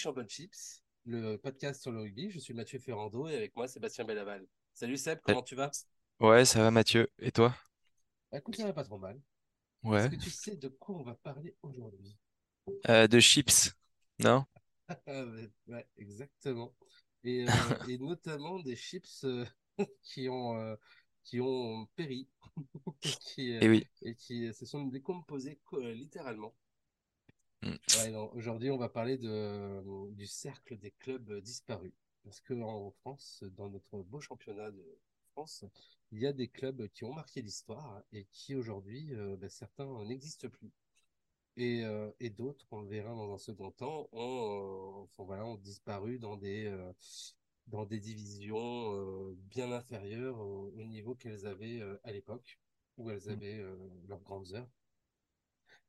Championships, le podcast sur le rugby. Je suis Mathieu Ferrando et avec moi Sébastien Bellaval. Salut Seb, comment tu vas? Ouais, ça va Mathieu. Et toi? Bah, Écoute, ça va pas trop mal. Est-ce Ouais. que tu sais de quoi on va parler aujourd'hui? Euh, de chips, non? Ah, ouais, exactement. Et, euh, et notamment des chips euh, qui ont, qui ont péri et qui, euh, Et oui. et qui se sont décomposés co- littéralement. Mm. Ouais, aujourd'hui, on va parler de, du cercle des clubs disparus. Parce qu'en France, dans notre beau championnat de France, il y a des clubs qui ont marqué l'histoire et qui aujourd'hui, euh, ben, certains n'existent plus. Et, euh, et d'autres, on le verra dans un second temps, ont, euh, enfin, voilà, ont disparu dans des, dans des divisions bien inférieures au, au niveau qu'elles avaient à l'époque, où elles Mm. avaient leurs grandes heures.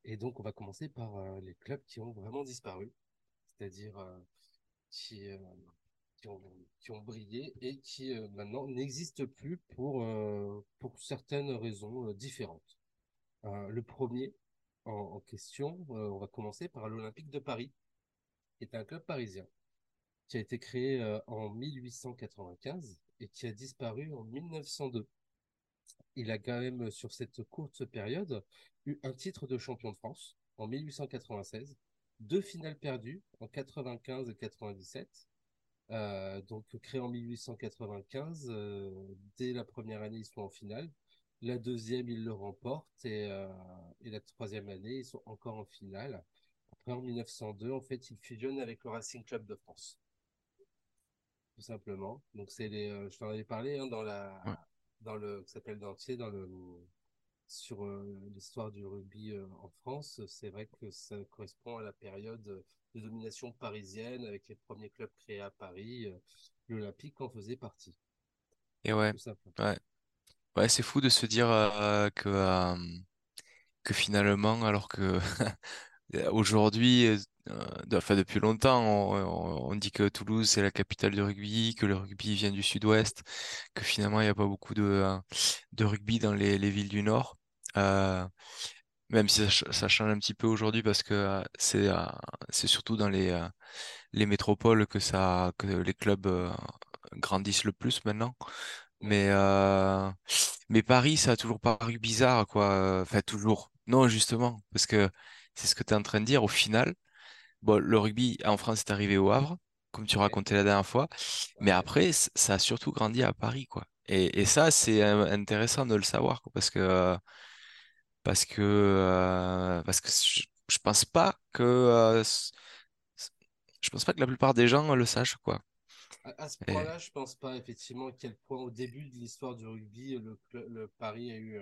Et donc, on va commencer par euh, les clubs qui ont vraiment disparu, c'est-à-dire euh, qui, euh, qui ont, brillé et qui maintenant n'existent plus pour, pour certaines raisons différentes. Le premier en, en question, on va commencer par l'Olympique de Paris, qui est un club parisien qui a été créé en 1895 et qui a disparu en 1902. Il a quand même, sur cette courte période, eu un titre de champion de France en 1896, deux finales perdues en 95 et 97. Euh, donc, créé en 1895, euh, dès la première année, ils sont en finale. La deuxième, ils le remportent. Et, euh, la troisième année, ils sont encore en finale. Après, en 1902, en fait, ils fusionnent avec le Racing Club de France, tout simplement. Je t'en avais parlé hein, dans Ouais. Dans le, ça s'appelle sais, dans le, sur euh, l'histoire du rugby euh, en France. C'est vrai que ça correspond à la période de domination parisienne avec les premiers clubs créés à Paris. Euh, L'Olympique en faisait partie, Et ouais. Ouais. Ouais, c'est fou de se dire euh, que, euh, que finalement, alors que aujourd'hui, euh, de- enfin depuis longtemps, on, on- on dit que Toulouse c'est la capitale du rugby, que le rugby vient du sud-ouest, que finalement il n'y a pas beaucoup de, euh, de rugby dans les, les villes du nord. Euh, même si ça, ch- ça change un petit peu aujourd'hui parce que euh, c'est euh, c'est surtout dans les, euh, les métropoles que ça que les clubs euh, grandissent le plus maintenant. Mais euh, mais Paris, ça a toujours paru bizarre, quoi. Enfin, toujours. Non, justement, parce que c'est ce que tu es en train de dire. Au final, bon, le rugby en France est arrivé au Havre, comme tu racontais la dernière fois. Mais après, ça a surtout grandi à Paris, quoi. Et, et ça, c'est euh, intéressant de le savoir, quoi, parce que euh, parce que euh, parce que je, je pense pas que euh, je pense pas que la plupart des gens le sachent, quoi. À, ce point-là, je pense pas effectivement à quel point au début de l'histoire du rugby, le, le Paris a eu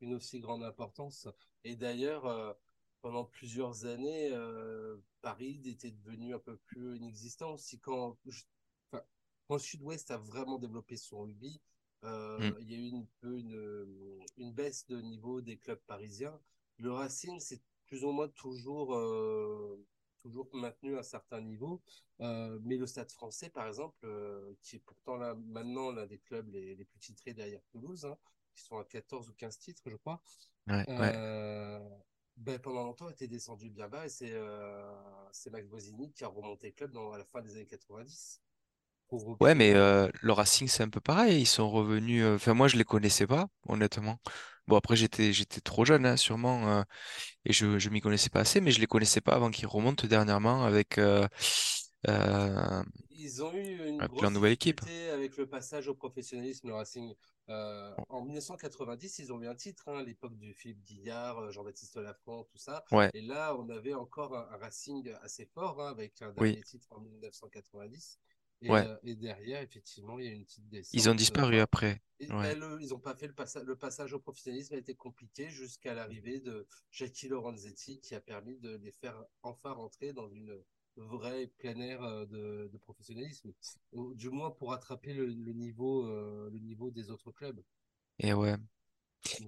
une aussi grande importance. Et d'ailleurs, pendant plusieurs années, euh, Paris était devenu un peu plus inexistant aussi quand, je- enfin, quand le Sud-Ouest a vraiment développé son rugby. Mm. euh, il y a eu une peu une, une baisse de niveau des clubs parisiens. Le Racing, c'est plus ou moins toujours, euh, toujours maintenu à un certain niveau. Mais le Stade français, par exemple, qui est pourtant là, maintenant l'un des clubs les, les plus titrés derrière Toulouse, hein, qui sont à 14 ou 15 titres, je crois, Ouais, ouais. Ben, pendant longtemps était descendu bien bas et c'est euh, c'est Max Bosini qui a remonté le club dans, à la fin des années 90 pour Ouais, mais euh, le Racing, c'est un peu pareil. Ils sont revenus. euh, Enfin, moi, je les connaissais pas, honnêtement. Bon, après, j'étais j'étais trop jeune, hein, sûrement, euh, et je je m'y connaissais pas assez, mais je les connaissais pas avant qu'ils remontent dernièrement avec euh, euh, Ils ont eu une leur grosse nouvelle équipe. avec le passage au professionnalisme, le Racing. Euh, en 1990, ils ont eu un titre, hein, à l'époque du Philippe Guillard, euh, Jean-Baptiste Lafont, tout ça. Ouais, Et là, on avait encore un, un Racing assez fort, hein, avec un oui, dernier titre en 1990. Et, ouais. euh, et derrière, effectivement, il y a eu une petite Ils ont descente. disparu après. et, ben, le- ils ont pas fait le, passa- le passage au professionnalisme a été compliqué jusqu'à l'arrivée de Jackie Lorenzetti qui a permis de les faire enfin rentrer dans une vraie plein air euh, de, de professionnalisme, du moins pour attraper le, le niveau, euh, le niveau des autres clubs, Et ouais.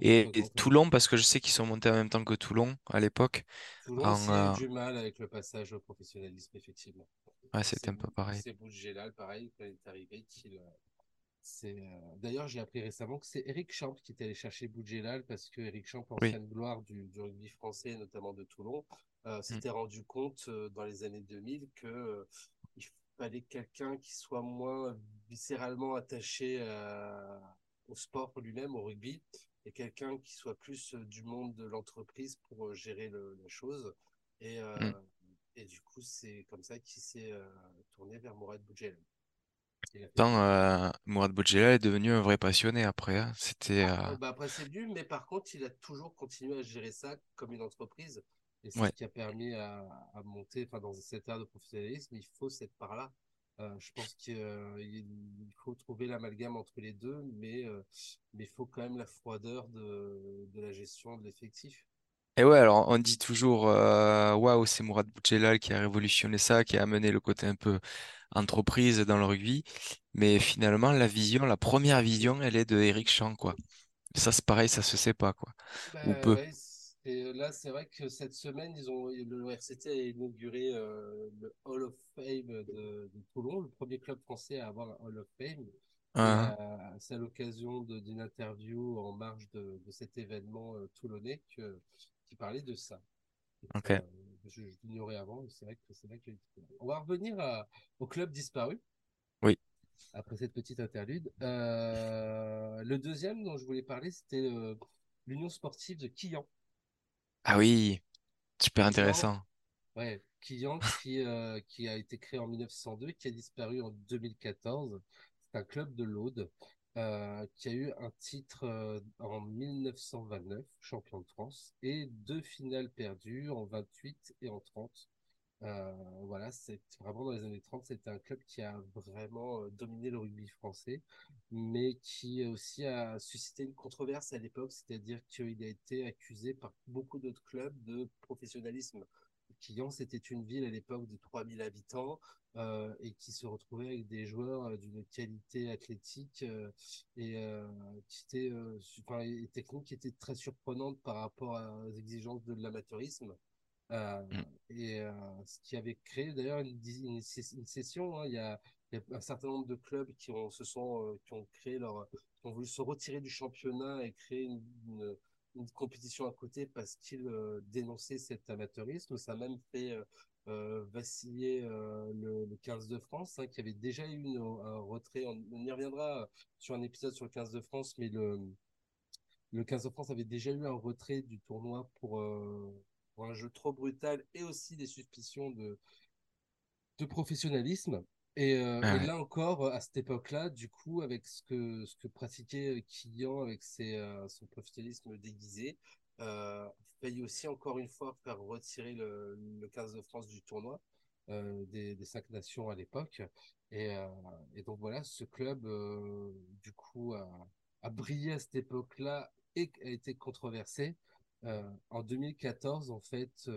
Et, et. Toulon, parce que je sais qu'ils sont montés en même temps que Toulon à l'époque. Toulon En, aussi a eu du mal avec le passage au professionnalisme, effectivement. ouais, c'était un peu pareil. c'est Boudjelal, pareil, quand il est arrivé, qu'il C'est euh, d'ailleurs j'ai appris récemment que c'est Eric Champ qui est allé chercher Boudjelal parce que Eric Champ, Oui. ancienne gloire du, du rugby français, notamment de Toulon, euh, Mm. s'était rendu compte euh, dans les années 2000 que il fallait quelqu'un qui soit moins viscéralement attaché au sport lui-même, au rugby, et quelqu'un qui soit plus du monde de l'entreprise pour gérer le- la chose. Et, Mm. et du coup, c'est comme ça qu'il s'est tourné vers Mourad Boudjelal. Euh, Mourad Boudjelal est devenu un vrai passionné après. hein. C'était Ah, euh, bah après, c'est dû, mais par contre, il a toujours continué à gérer ça comme une entreprise. Et c'est ce qui a permis à, à monter, dans cette ère de professionnalisme, il faut cette part-là. Euh, je pense qu'il il faut trouver l'amalgame entre les deux, mais mais il faut quand même la froideur de, de la gestion de l'effectif. Et ouais, alors on dit toujours euh, waouh, c'est Mourad Boudjelal qui a révolutionné ça, qui a amené le côté un peu entreprise dans le rugby. Mais finalement, la vision, la première vision, elle est de Eric Champ, quoi. Ça, c'est pareil, ça se sait pas, quoi. Ou Bah peu. ouais, c'est- là, c'est vrai que cette semaine, ils ont, le RCT a inauguré euh, le Hall of Fame de, de Toulon, le premier club français à avoir un Hall of Fame. Et euh, Hein, c'est à l'occasion de- d'une interview en marge de, de cet événement euh, toulonnais que, qui parlait de ça. Et que, ok. euh, je, je l'ignorais avant, et c'est vrai que c'est vrai que On va revenir à- au club disparu Oui. après cette petite interlude. Euh, le deuxième dont je voulais parler, c'était euh, l'Union sportive de Quillan. Ah oui, super intéressant. ouais, Quillan qui, euh, qui a été créé en 1902 et qui a disparu en 2014. C'est un club de l'Aude euh, qui a eu un titre euh, en 1929, champion de France, et deux finales perdues en 28 et en 30. Euh, voilà, c'est vraiment dans les années 30, c'était un club qui a vraiment dominé le rugby français, mais qui aussi a suscité une controverse à l'époque, c'est-à-dire qu'il a été accusé par beaucoup d'autres clubs de professionnalisme. Quillan, c'était une ville à l'époque de 3000 habitants euh, et qui se retrouvait avec des joueurs euh, d'une qualité athlétique euh, et, qui était, enfin, et technique qui était très surprenante par rapport aux exigences de l'amateurisme. Euh, Mm. et euh, ce qui avait créé d'ailleurs une, session, hein, il y a, il y a un certain nombre de clubs qui ont, se sont, euh, qui ont créé leur, qui ont voulu se retirer du championnat et créer une, une, une compétition à côté parce qu'ils dénonçaient cet amateurisme. Ça a même fait euh, euh, vaciller euh, le, le 15 de France, hein, qui avait déjà eu une- un retrait. On, on y reviendra sur un épisode sur le 15 de France, mais le, le 15 de France avait déjà eu un retrait du tournoi pour, euh, pour un jeu trop brutal et aussi des suspicions de, de professionnalisme. Et, euh, Ah et là encore, à cette époque-là, du coup, avec ce que, ce que pratiquait Kylian avec ses, son professionnalisme déguisé, euh, aussi encore une fois faire retirer le, le 15 de France du tournoi euh, des, des cinq nations à l'époque. Et, euh, donc voilà, ce club, euh, du coup, a, brillé à cette époque-là et a été controversé. En 2014, en fait,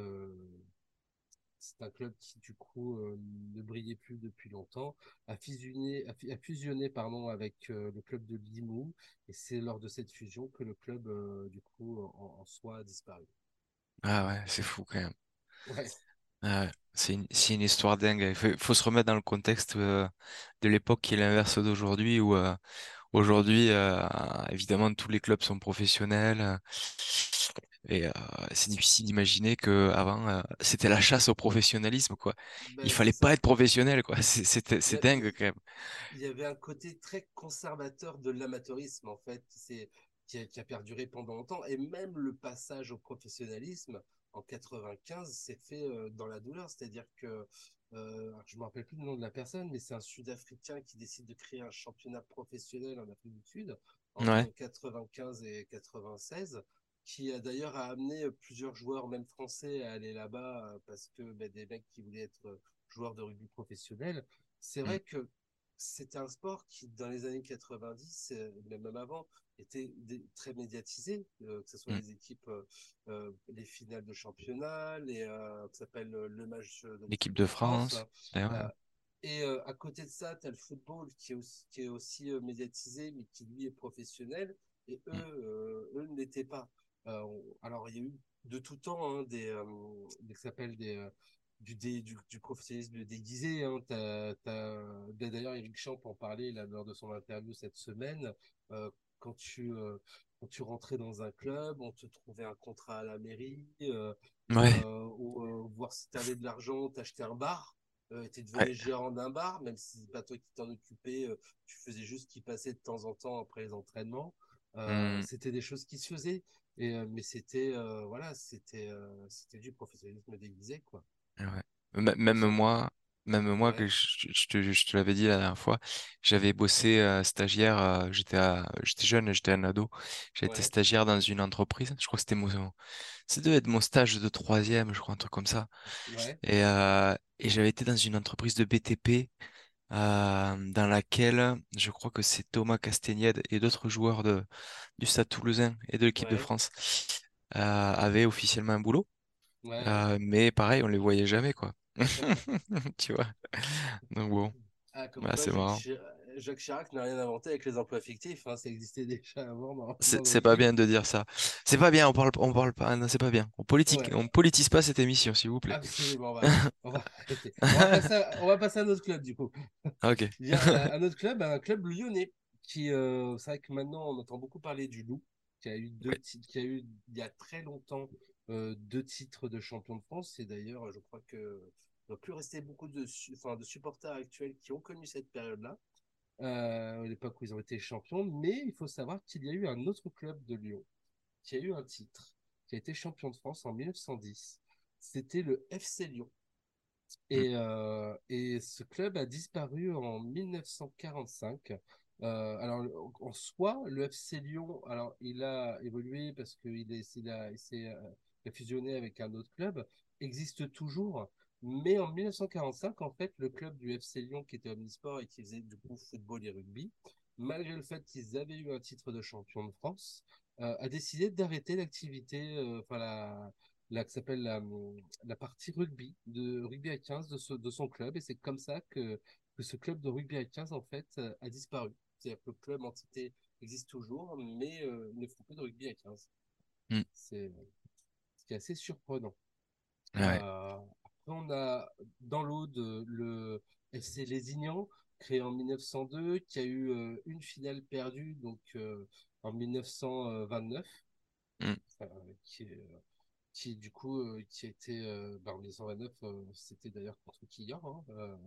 c'est un club qui, du coup, euh, ne brillait plus depuis longtemps, a fusionné, a, fu- a fusionné pardon, avec euh, le club de Limoux, et c'est lors de cette fusion que le club, euh, du coup, en, en soi, a disparu. Ah ouais, c'est fou quand même. Ouais, Ah ouais. C'est une, c'est une histoire dingue. Il faut, faut se remettre dans le contexte de l'époque qui est l'inverse d'aujourd'hui où aujourd'hui, évidemment, tous les clubs sont professionnels. Et euh, c'est difficile d'imaginer que avant euh, c'était la chasse au professionnalisme, quoi. Il ben, c'est fallait pas être professionnel, quoi. C'est Il dingue quand même. il y avait un côté très conservateur de l'amateurisme, en fait, qui, qui a, qui a perduré pendant longtemps. Et même le passage au professionnalisme en 95 s'est fait euh, dans la douleur. C'est-à-dire que, je ne me rappelle plus le nom de la personne, mais c'est un Sud-Africain qui décide de créer un championnat professionnel en Afrique du Sud Ouais, entre 95 et 96 qui a d'ailleurs a amené plusieurs joueurs, même français, à aller là-bas euh, parce que ben, des mecs qui voulaient être euh, joueurs de rugby professionnel. C'est mm, vrai que c'était un sport qui, dans les années 90, euh, mais même avant, était des- très médiatisé, euh, que ce soit mm. les équipes, euh, euh, les finales de championnat, les, euh, s'appelle euh, le match de L'équipe de France. Euh, et euh, à côté de ça, tu as le football qui est aussi, qui est aussi euh, médiatisé, mais qui lui est professionnel. Et eux, Mm. euh, eux ne l'étaient pas. Euh, alors, il y a eu de tout temps hein, des, euh, des, s'appelle des, euh, du, dé- du, du professionnalisme déguisé. Hein. D'ailleurs, Eric Champ en parlait là, lors de son interview cette semaine. Euh, quand tu, euh, quand tu rentrais dans un club, on te trouvait un contrat à la mairie, euh, Ouais, ou, voir si tu avais de l'argent, t'achetais un bar. Tu ouais. devenais gérant d'un bar, même si c'est pas toi qui t'en occupais, tu faisais juste qui passait de temps en temps après les entraînements. Hmm, c'était des choses qui se faisaient, et, euh, mais c'était euh, voilà, c'était euh, c'était du professionnalisme déguisé, quoi. ouais. Même moi, même moi que je, je te, je te l'avais dit la dernière fois, j'avais bossé euh, stagiaire. euh, j'étais j'étais jeune, j'étais un ado. J'ai été stagiaire dans une entreprise. Je crois que c'était mon, ça devait être mon stage de troisième, je crois, un truc comme ça. Et, euh, et j'avais été dans une entreprise de BTP euh, dans laquelle je crois que c'est Thomas Castagnède et d'autres joueurs de, du Stade Toulousain et de l'équipe de France euh, avaient officiellement un boulot. ouais. Euh, mais pareil, on les voyait jamais, quoi. Tu vois? Donc bon, Ah, bah, c'est marrant. Jacques Chirac n'a rien inventé avec les emplois fictifs, hein, ça existait déjà avant C'est notre pas bien de dire ça. C'est pas bien, on parle, on parle pas, non, c'est pas bien. On politique, Ouais, on politise pas cette émission, s'il vous plaît. absolument, on va, on va arrêter. On va passer à, on va passer à notre club du coup. Ok. Il y a un autre club, un club lyonnais, qui, euh, c'est vrai que maintenant on entend beaucoup parler du Loup, qui a eu deux Ouais. titres, qui a eu il y a très longtemps euh, deux titres de champion de France. Et d'ailleurs, je crois que il ne plus rester beaucoup de, su- enfin, de supporters actuels qui ont connu cette période-là, euh, à l'époque où ils ont été champions. Mais il faut savoir qu'il y a eu un autre club de Lyon qui a eu un titre, qui a été champion de France en 1910. C'était le FC Lyon. Mm, Et, euh, et ce club a disparu en 1945. Euh, alors, en soi, le FC Lyon, alors, il a évolué parce qu'il il a, il s'est euh, il a fusionné avec un autre club, existe toujours. Mais en 1945, en fait, le club du FC Lyon, qui était omnisport et qui faisait du coup football et rugby, malgré le fait qu'ils avaient eu un titre de champion de France, euh, a décidé d'arrêter l'activité, euh, enfin, la, la, que s'appelle la, la partie rugby, de rugby à 15 de, ce, de son club. Et c'est comme ça que, que ce club de rugby à 15, en fait, euh, a disparu. C'est-à-dire que le club entité existe toujours, mais euh, ne font plus de rugby à 15. mm. C'est ce qui est assez surprenant. Ouais. On a dans l'Aude le FC Lézignan, créé en 1902, qui a eu euh, une finale perdue donc, euh, en 1929, Mm, euh, qui est, qui du coup qui était euh, bah, en 1929 euh, c'était d'ailleurs contre Quillan hein,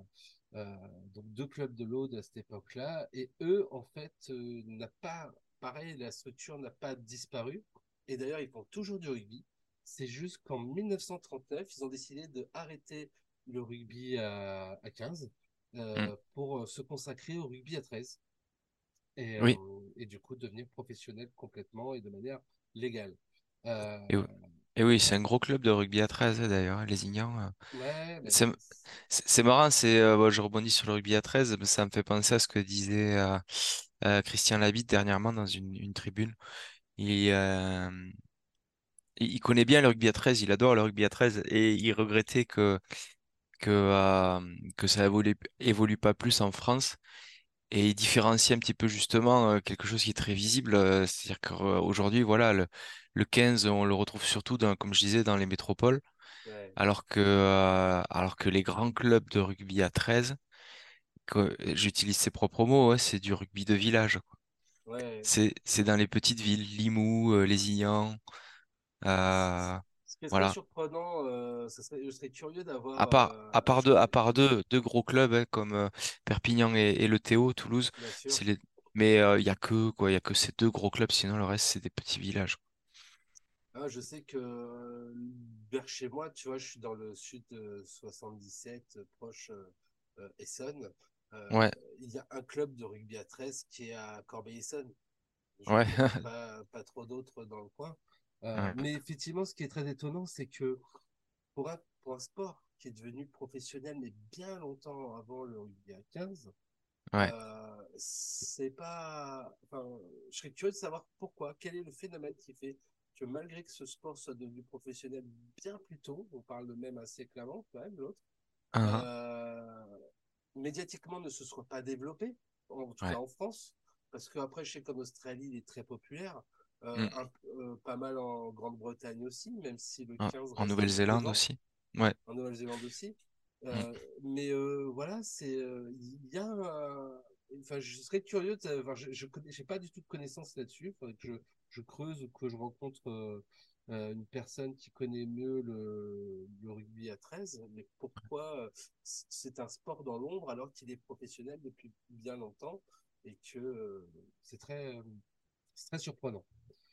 donc deux clubs de l'Aude à cette époque-là. Et eux en fait n'a pas pareil la structure n'a pas disparu. Et d'ailleurs ils font toujours du rugby c'est juste qu'en 1939 ils ont décidé de arrêter le rugby à, à 15 mm. euh, pour euh, se consacrer au rugby à 13 et, Oui. euh, et du coup devenir professionnel complètement et de manière légale euh, Et, oui, et oui, c'est un gros club de rugby à 13 hein, d'ailleurs, hein, les Ignans. Ouais, mais C'est marrant, c'est bon, je rebondis sur le rugby à 13, mais ça me fait penser à ce que disait Christian Labitte dernièrement dans une, une tribune. Il, il connaît bien le rugby à 13, il adore le rugby à 13 et il regrettait que que euh, que ça évolue évolue pas plus en France et il différencie un petit peu justement euh, quelque chose qui est très visible, euh, c'est-à-dire qu'aujourd'hui voilà le le 15 on le retrouve surtout dans, comme je disais dans les métropoles ouais, alors que euh, alors que les grands clubs de rugby à 13 que j'utilise ses propres mots, ouais, c'est du rugby de village. ouais. C'est dans les petites villes, Limoux, Lézignan, euh, Ce qui serait voilà. surprenant, euh, ça serait, je serais curieux À d'avoir, part euh, à part je deux à part deux, deux gros clubs hein, comme euh, Perpignan et, et le Théo, Toulouse, les mais euh, il y a que quoi, il y a que ces deux gros clubs, sinon le reste c'est des petits villages. Ah, je sais que euh, vers chez moi, tu vois, je suis dans le sud de 77, euh, proche euh, euh, Essonne. Euh, Ouais, il y a un club de rugby à 13 qui est à Corbeil-Essonne. Ouais, pas, pas trop d'autres dans le coin. Euh, ouais, mais effectivement, ce qui est très étonnant, c'est que pour un, pour un sport qui est devenu professionnel, mais bien longtemps avant le rugby à 15, ouais. euh, c'est pas. Enfin, je serais curieux de savoir pourquoi. Quel est le phénomène qui fait que malgré que ce sport soit devenu professionnel bien plus tôt, on parle de même assez clamant quand même, l'autre, Hein, euh, médiatiquement ne se soit pas développé, en tout cas en France, parce qu'après, je sais qu'en Australie, il est très populaire, euh, Mm. un- euh, pas mal en Grande-Bretagne aussi, même si le En, 15 en reste un peu Nouvelle-Zélande aussi. Ouais, en Nouvelle-Zélande aussi. Mm. Euh, mais euh, voilà, c'est euh, il y a Enfin, je serais curieux. de- Enfin, je, connais, j'ai pas du tout de connaissances là-dessus. Faudrait que je, je creuse ou que je rencontre euh, euh, une personne qui connaît mieux le, le rugby à 13. Mais pourquoi euh, c'est un sport dans l'ombre alors qu'il est professionnel depuis bien longtemps et que euh, c'est très, euh, c'est très surprenant.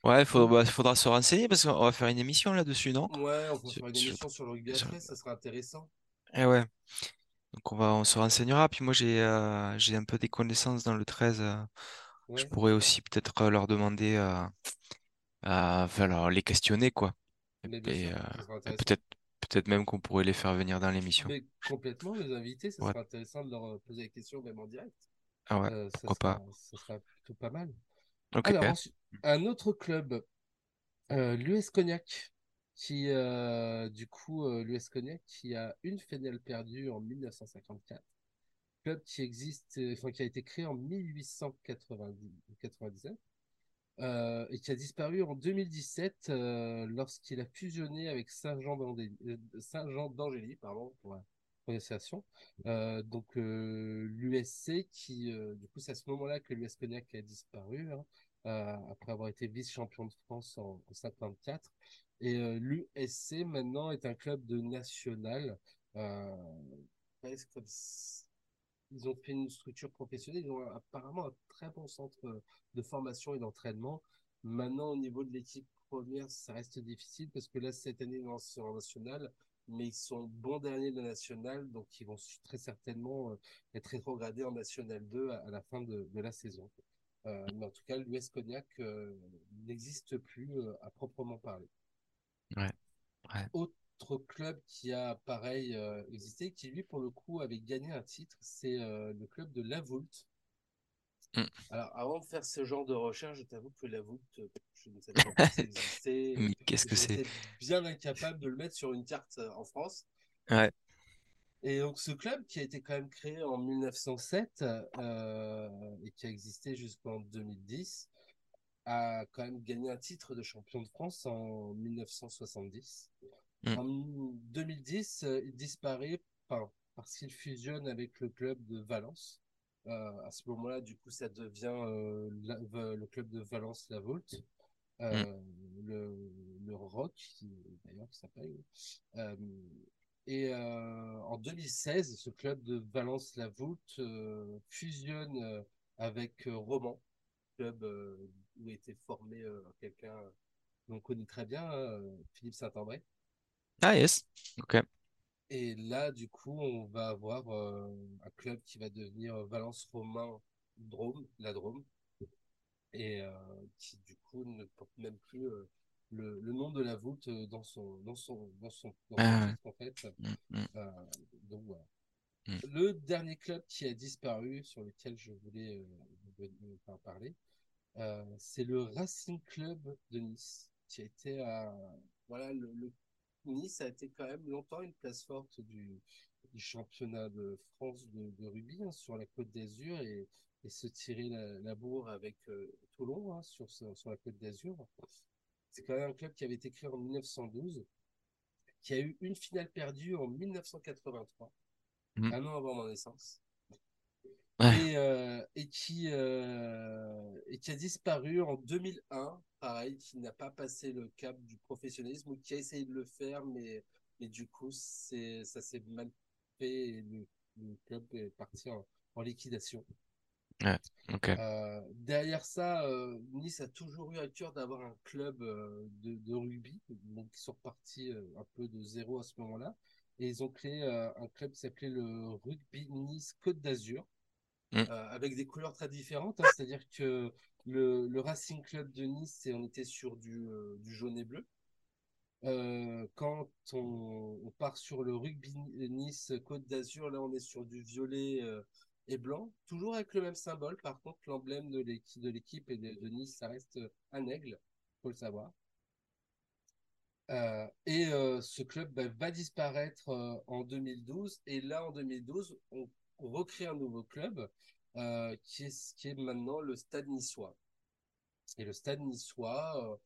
Ouais, il faudra, bah, faudra se renseigner parce qu'on va faire une émission là-dessus, non? ouais, on peut Sur- faire une émission sur le rugby 13, ça serait intéressant. Eh ouais, donc on va, on se renseignera. Puis moi, j'ai euh, j'ai un peu des connaissances dans le 13. euh, je pourrais aussi peut-être euh, leur demander, euh, à, enfin, leur- les questionner, quoi. Mais bien et, sûr, euh, ça serait et intéressant. peut-être peut-être même qu'on pourrait les faire venir dans l'émission. Mais complètement, les invités, ça Ouais. serait intéressant de leur euh, poser la question même en direct. Ah ouais, Euh, ça pourquoi pas. sera, ça sera plutôt pas mal. Ok. Alors, un autre club, euh, l'US Cognac, qui, euh, du coup, euh, l'US Cognac, qui a une finale perdue en 1954. Club qui existe, enfin, qui a été créé en 1899 euh, et qui a disparu en 2017 euh, lorsqu'il a fusionné avec Saint-Jean d'Angély, pardon pour la prononciation. Donc l'USC qui, du coup, c'est à ce moment-là que l'US Cognac a disparu hein, après avoir été vice-champion de France en, en 54. Et euh, l'USC maintenant est un club de national. Euh, ils ont fait une structure professionnelle, ils ont apparemment un très bon centre de formation et d'entraînement. Maintenant, au niveau de l'équipe première, ça reste difficile parce que là, cette année, ils sont en national, mais ils sont bons derniers de la nationale, donc ils vont très certainement euh, être rétrogradés en national 2 à, la fin de la saison. Euh, mais en tout cas, l'US Cognac euh, n'existe plus euh, à proprement parler. Ouais, ouais. Autre club qui a pareil existé, qui lui pour le coup avait gagné un titre, c'est le club de La Voulte. Mm. Alors avant de faire ce genre de recherche, je t'avoue que La Voulte, je ne savais pas ça existait. Mais qu'est-ce que c'est? Bien incapable de le mettre sur une carte en France. Ouais. Et donc ce club qui a été quand même créé en 1907 euh, et qui a existé jusqu'en 2010 a quand même gagné un titre de champion de France en 1970. Mm. En 2010, euh, il disparaît parce qu'il fusionne avec le club de Valence. Euh, à ce moment-là, du coup, ça devient euh, la- le club de Valence La Volte. Mm. Le, le Rock, d'ailleurs, qui s'appelle. Et euh, en 2016, ce club de Valence La Volte euh, fusionne euh, avec Romans, club euh, où était formé quelqu'un qu'on connaît très bien, Philippe Saint-André. Ah yes. Ok. Et là, du coup, on va avoir un club qui va devenir Valence Romain Drôme, la Drôme, et qui du coup ne porte même plus le, le nom de la voûte euh, dans son, dans son, dans son, dans son Ah titre, en fait. Mm, mm, Euh, donc voilà. mm. Le dernier club qui a disparu, sur lequel je voulais euh, vous- parler, euh, c'est le Racing Club de Nice, qui a été à, voilà, le, le- Nice a été quand même longtemps une place forte du, du championnat de France de, de rugby hein, sur la Côte d'Azur et, et se tirer la, la bourre avec Toulon hein, sur, sur la Côte d'Azur. C'est quand même un club qui avait été créé en 1912, qui a eu une finale perdue en 1983, Mm. un an avant ma naissance Ouais. et, euh, et qui, euh, et qui a disparu en 2001, pareil, qui n'a pas passé le cap du professionnalisme ou qui a essayé de le faire, mais, mais du coup, ça s'est mal fait et le, le club est parti en, en liquidation. Ouais. Euh, derrière ça, euh, Nice a toujours eu à cœur d'avoir un club euh, de, de rugby, donc ils sont repartis un peu de zéro à ce moment-là, et ils ont créé un club qui s'appelait le Rugby Nice Côte d'Azur Mm. avec des couleurs très différentes. hein. C'est-à-dire que le, le Racing Club de Nice, on était sur du, du jaune et bleu. Euh, quand on, on part sur le Rugby Nice Côte d'Azur, là, on est sur du violet euh, et blanc, toujours avec le même symbole. Par contre, l'emblème de l'équipe et de, Nice, ça reste un aigle, faut le savoir. Euh, et euh, ce club bah, va disparaître euh, en 2012. Et là, en 2012, on, recrée un nouveau club euh, qui est, qui est maintenant le Stade Niçois. Et le Stade Niçois, euh,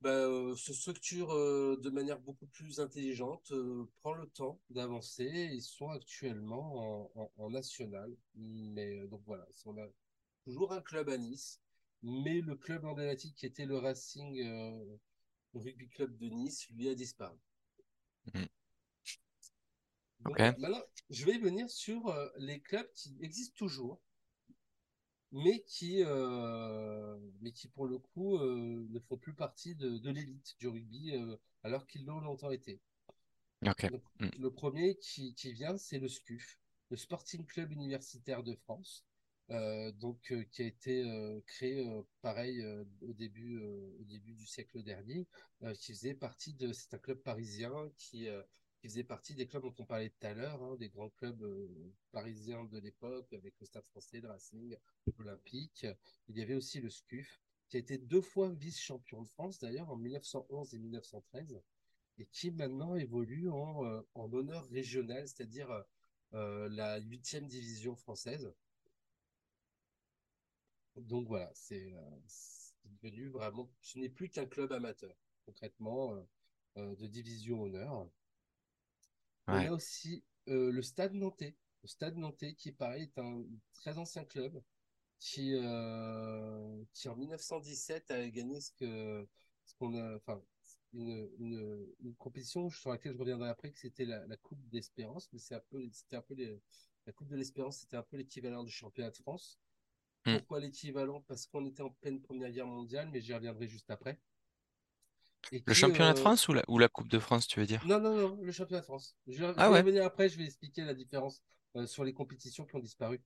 bah, euh, se structure euh, de manière beaucoup plus intelligente, euh, prend le temps d'avancer. Ils sont actuellement en, en- en national. Mais donc voilà, on a toujours un club à Nice, mais le club emblématique qui était le Racing euh, Rugby Club de Nice, lui a disparu. Donc. Maintenant, je vais venir sur les clubs qui existent toujours, mais qui, euh, mais qui pour le coup euh, ne font plus partie de, de l'élite du rugby euh, alors qu'ils l'ont longtemps été. Donc, Mm. le premier qui, qui vient, c'est le SCUF, le Sporting Club Universitaire de France, donc qui a été créé pareil au début au début du siècle dernier, qui faisait partie de c'est un club parisien qui qui faisait partie des clubs dont on parlait tout à l'heure, hein, des grands clubs euh, parisiens de l'époque avec le Stade Français, le Racing, l'Olympique. Il y avait aussi le SCUF qui a été deux fois vice-champion de France d'ailleurs en 1911 et 1913 et qui maintenant évolue en, euh, en honneur régional, c'est-à-dire euh, euh, la huitième division française. Donc voilà, c'est devenu vraiment, ce n'est plus qu'un club amateur, concrètement, de division honneur. On a Ouais. aussi euh, le Stade Nantais. Le Stade Nantais, qui pareil est un très ancien club, qui, euh, qui en 1917 a gagné ce que ce qu'on a, enfin, une, une, une compétition sur laquelle je reviendrai après, que c'était la, la Coupe d'Espérance, mais c'est un peu, c'était un peu les, la Coupe de l'Espérance, c'était un peu l'équivalent du championnat de France. Mm. Pourquoi l'équivalent? Parce qu'on était en pleine Première Guerre mondiale, mais j'y reviendrai juste après. Et Le qui, championnat de euh, France ou la, ou la Coupe de France, tu veux dire? non, non, non, le championnat de France. Je, vais je Ah vais y ouais, revenir après, je vais expliquer la différence euh, sur les compétitions qui ont disparu.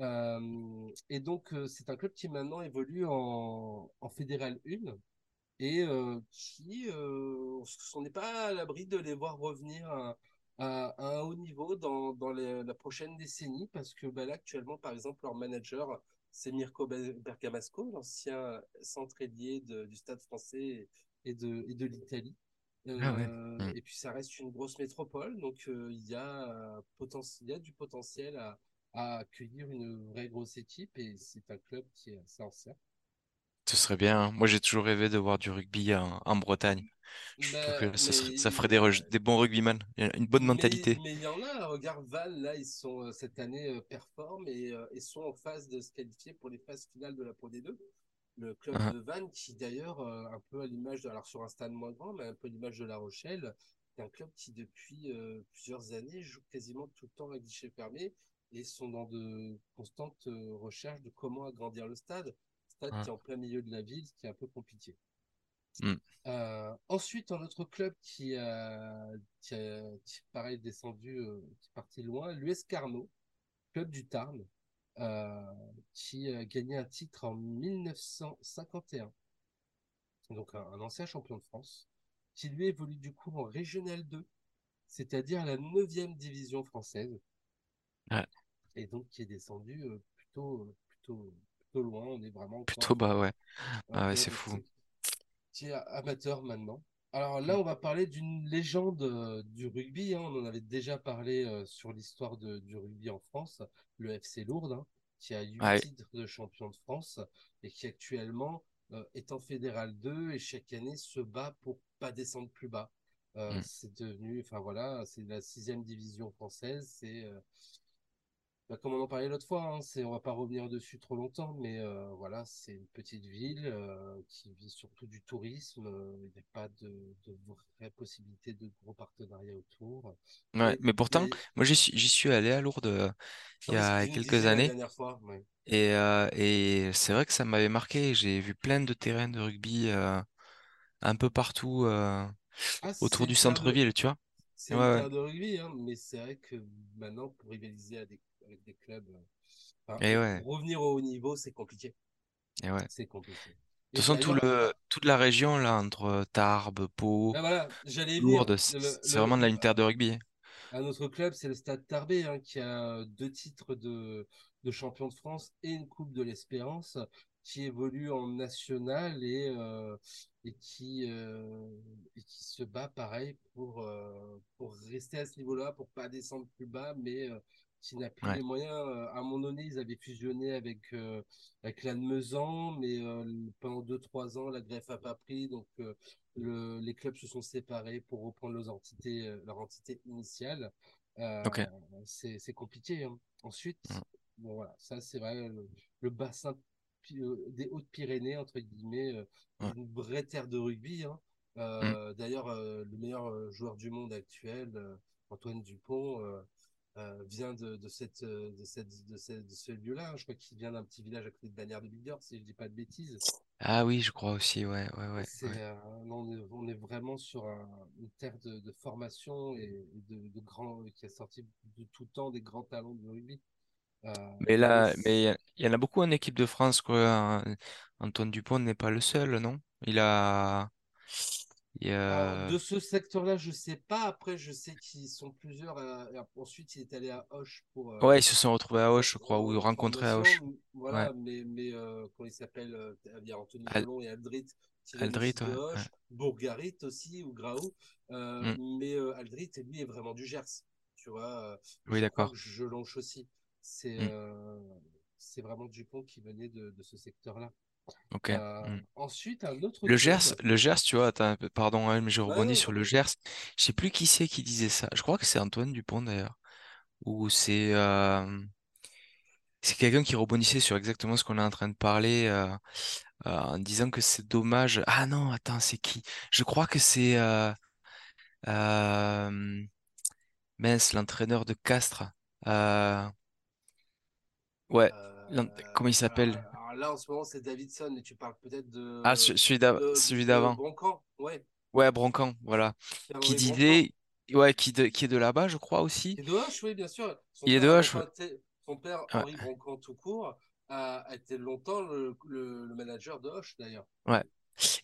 Euh, et donc, c'est un club qui maintenant évolue en, en Fédéral 1 et euh, qui, euh, on n'est pas à l'abri de les voir revenir à, à- à un haut niveau dans, dans les- la prochaine décennie parce que bah, là, actuellement, par exemple, leur manager, c'est Mirko Be- Bergamasco, l'ancien centre ailier de- du Stade français et de, et de l'Italie. ah ouais. Euh, et puis ça reste une grosse métropole, donc euh, il y a, euh, il y a du potentiel à, à accueillir une vraie grosse équipe et c'est un club qui est assez ancien. Ce serait bien. hein. Moi, j'ai toujours rêvé de voir du rugby en, en Bretagne. Je trouve Mais, que ça serait, ça ferait des, bons rugbyman, une bonne mentalité. mais il y en a, regarde Val, là, ils sont cette année performent et, et sont en phase de se qualifier pour les phases finales de la Pro D2. Le club Hein, de Vannes, qui d'ailleurs, euh, un peu à l'image, de, alors sur un stade moins grand, mais un peu à l'image de La Rochelle, c'est un club qui depuis euh, plusieurs années joue quasiment tout le temps à guichet fermé et sont dans de constantes euh, recherches de comment agrandir le stade. Stade qui hein. est en plein milieu de la ville, ce qui est un peu compliqué. Mm. Ensuite, un autre club qui a, qui a qui, pareil, descendu, qui est parti loin, l'US Carnot, club du Tarn, qui a gagné un titre en 1951. Donc un, un ancien champion de France, qui lui évolue du coup en Régional 2, c'est-à-dire la neuvième division française, Ouais. et donc qui est descendu euh, plutôt, plutôt, plutôt loin. On est vraiment Plutôt bas, euh, ouais. Ah ouais, c'est fou. qui est amateur maintenant. Alors là, Mm. on va parler d'une légende euh, du rugby. hein. On en avait déjà parlé euh, sur l'histoire de- du rugby en France, le FC Lourdes, hein, qui a huit Ouais. titres de champion de France et qui actuellement euh, est en Fédéral 2 et chaque année se bat pour pas descendre plus bas. Mm. c'est devenu, enfin voilà, c'est la sixième division française. C'est bah, comme on en parlait l'autre fois, hein, c'est, on va pas revenir dessus trop longtemps, mais euh, voilà, c'est une petite ville euh, qui vit surtout du tourisme. euh, Il n'y a pas de, de vraie possibilité de gros partenariats autour. Ouais. Mais pourtant, moi, j'y suis, j'y suis allé à Lourdes il y a quelques la années. dernière fois. ouais. Et, et c'est vrai que ça m'avait marqué. J'ai vu plein de terrains de rugby un peu partout Ah, autour du de, centre-ville, tu vois. c'est Ouais, une ouais. terre de rugby, hein, mais c'est vrai que maintenant, pour rivaliser à des- avec des clubs, euh, enfin, Et ouais. revenir au haut niveau, c'est compliqué. Et ouais. De C'est compliqué. Et toute façon, tout d'ailleurs, le, ah, toute la région, là, entre Tarbes, Pau, voilà, venir. Lourdes, c'est vraiment de la terre de rugby. Un autre club, c'est le Stade Tarbé, hein, qui a deux titres de, de champion de France et une Coupe de l'Espérance, qui évolue en national et, euh, et, qui, euh, et qui se bat pareil pour, euh, pour rester à ce niveau-là, pour pas descendre plus bas, mais, qui n'a plus Ouais. les moyens. Euh, À un moment donné, ils avaient fusionné avec, euh, avec l'Anne-Mezan, mais euh, pendant deux trois ans, la greffe a pas pris, donc euh, le, les clubs se sont séparés pour reprendre leurs entités, leur entité initiale. Ok. Euh, c'est compliqué. hein. Mm. Ensuite, bon voilà, ça c'est vrai, le, le bassin des Hautes-Pyrénées, entre guillemets, Ouais. une vraie terre de rugby. hein. Mm. D'ailleurs, le meilleur joueur du monde actuel, Antoine Dupont, euh, euh, vient de, de, cette, euh, de, cette, de, cette- de ce lieu-là. hein. Je crois qu'il vient d'un petit village à côté de Bagnères de Bigorre, si je dis pas de bêtises. Ah oui, je crois aussi, ouais, ouais, ouais, euh, on est, on est vraiment sur un- une terre de, de formation et, de, de grands, qui a sorti de tout temps des grands talents du rugby. Euh, Mais il y a là, mais il y, en a beaucoup en équipe de France, quoi. An- Antoine Dupont n'est pas le seul, non? Il a, a- de ce secteur-là, je sais pas. Après, je sais qu'ils sont plusieurs. à- et Ensuite, il est allé à Auch pour, euh, ouais, ils se sont retrouvés à Auch, je crois, ou en- en rencontrés à. Ouais, Voilà, mais, mais euh, comment il s'appelle euh, Il y a Anthony Al- et Aldrit Aldrit, aussi ouais. Bourgarit aussi, ou Graou. Euh, Mm. mais euh, Aldrit, lui, est vraiment du Gers. Tu vois, euh, Oui, je d'accord. Jelonche aussi. C'est Mm. euh, c'est vraiment Dupont qui venait de, de ce secteur-là. Euh, Mm. ensuite, un autre Le Gers, le Gers, tu vois, attends, pardon, hein, mais je rebondis sur le. Gers. Je sais plus qui c'est qui disait ça. Je crois que c'est Antoine Dupont d'ailleurs. Ou c'est euh, c'est quelqu'un qui rebondissait sur exactement ce qu'on est en train de parler euh, en disant que c'est dommage. Ah non, attends, c'est qui? Je crois que c'est mince, l'entraîneur de Castres. Ouais, comment il s'appelle? Là, en ce moment, c'est Davidson, et tu parles peut-être Ah, de, ce- celui d'avant. Broncan, ouais, Ouais, Broncan, voilà. Qui disait, ouais, qui, de- qui est de là-bas, je crois aussi. est de Hoche, oui, bien sûr. Son Il est de H. son père, Ouais, Henri Broncan tout court, a, a été longtemps le, le, le manager de Hoche, d'ailleurs. ouais.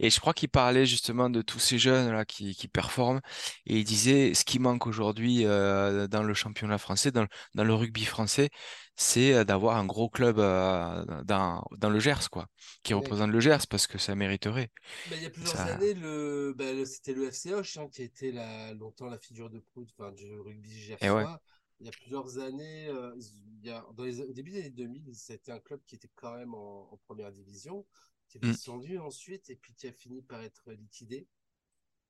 Et je crois qu'il parlait justement de tous ces jeunes là qui, qui performent et il disait ce qui manque aujourd'hui euh, dans le championnat français, dans, le- dans le rugby français, c'est euh, d'avoir un gros club euh, dans, dans le Gers quoi, qui Ouais. représente le Gers parce que ça mériterait. Ben, il y a plusieurs Ça, années, le, ben, le- c'était le FC Hoche hein, qui a été la, longtemps la figure de proue du rugby ouais. gersois. Il y a plusieurs années, euh, il y a, dans les, au début des années 2000, c'était un club qui était quand même en, en première division, qui est Mm, descendu ensuite et puis qui a fini par être liquidé.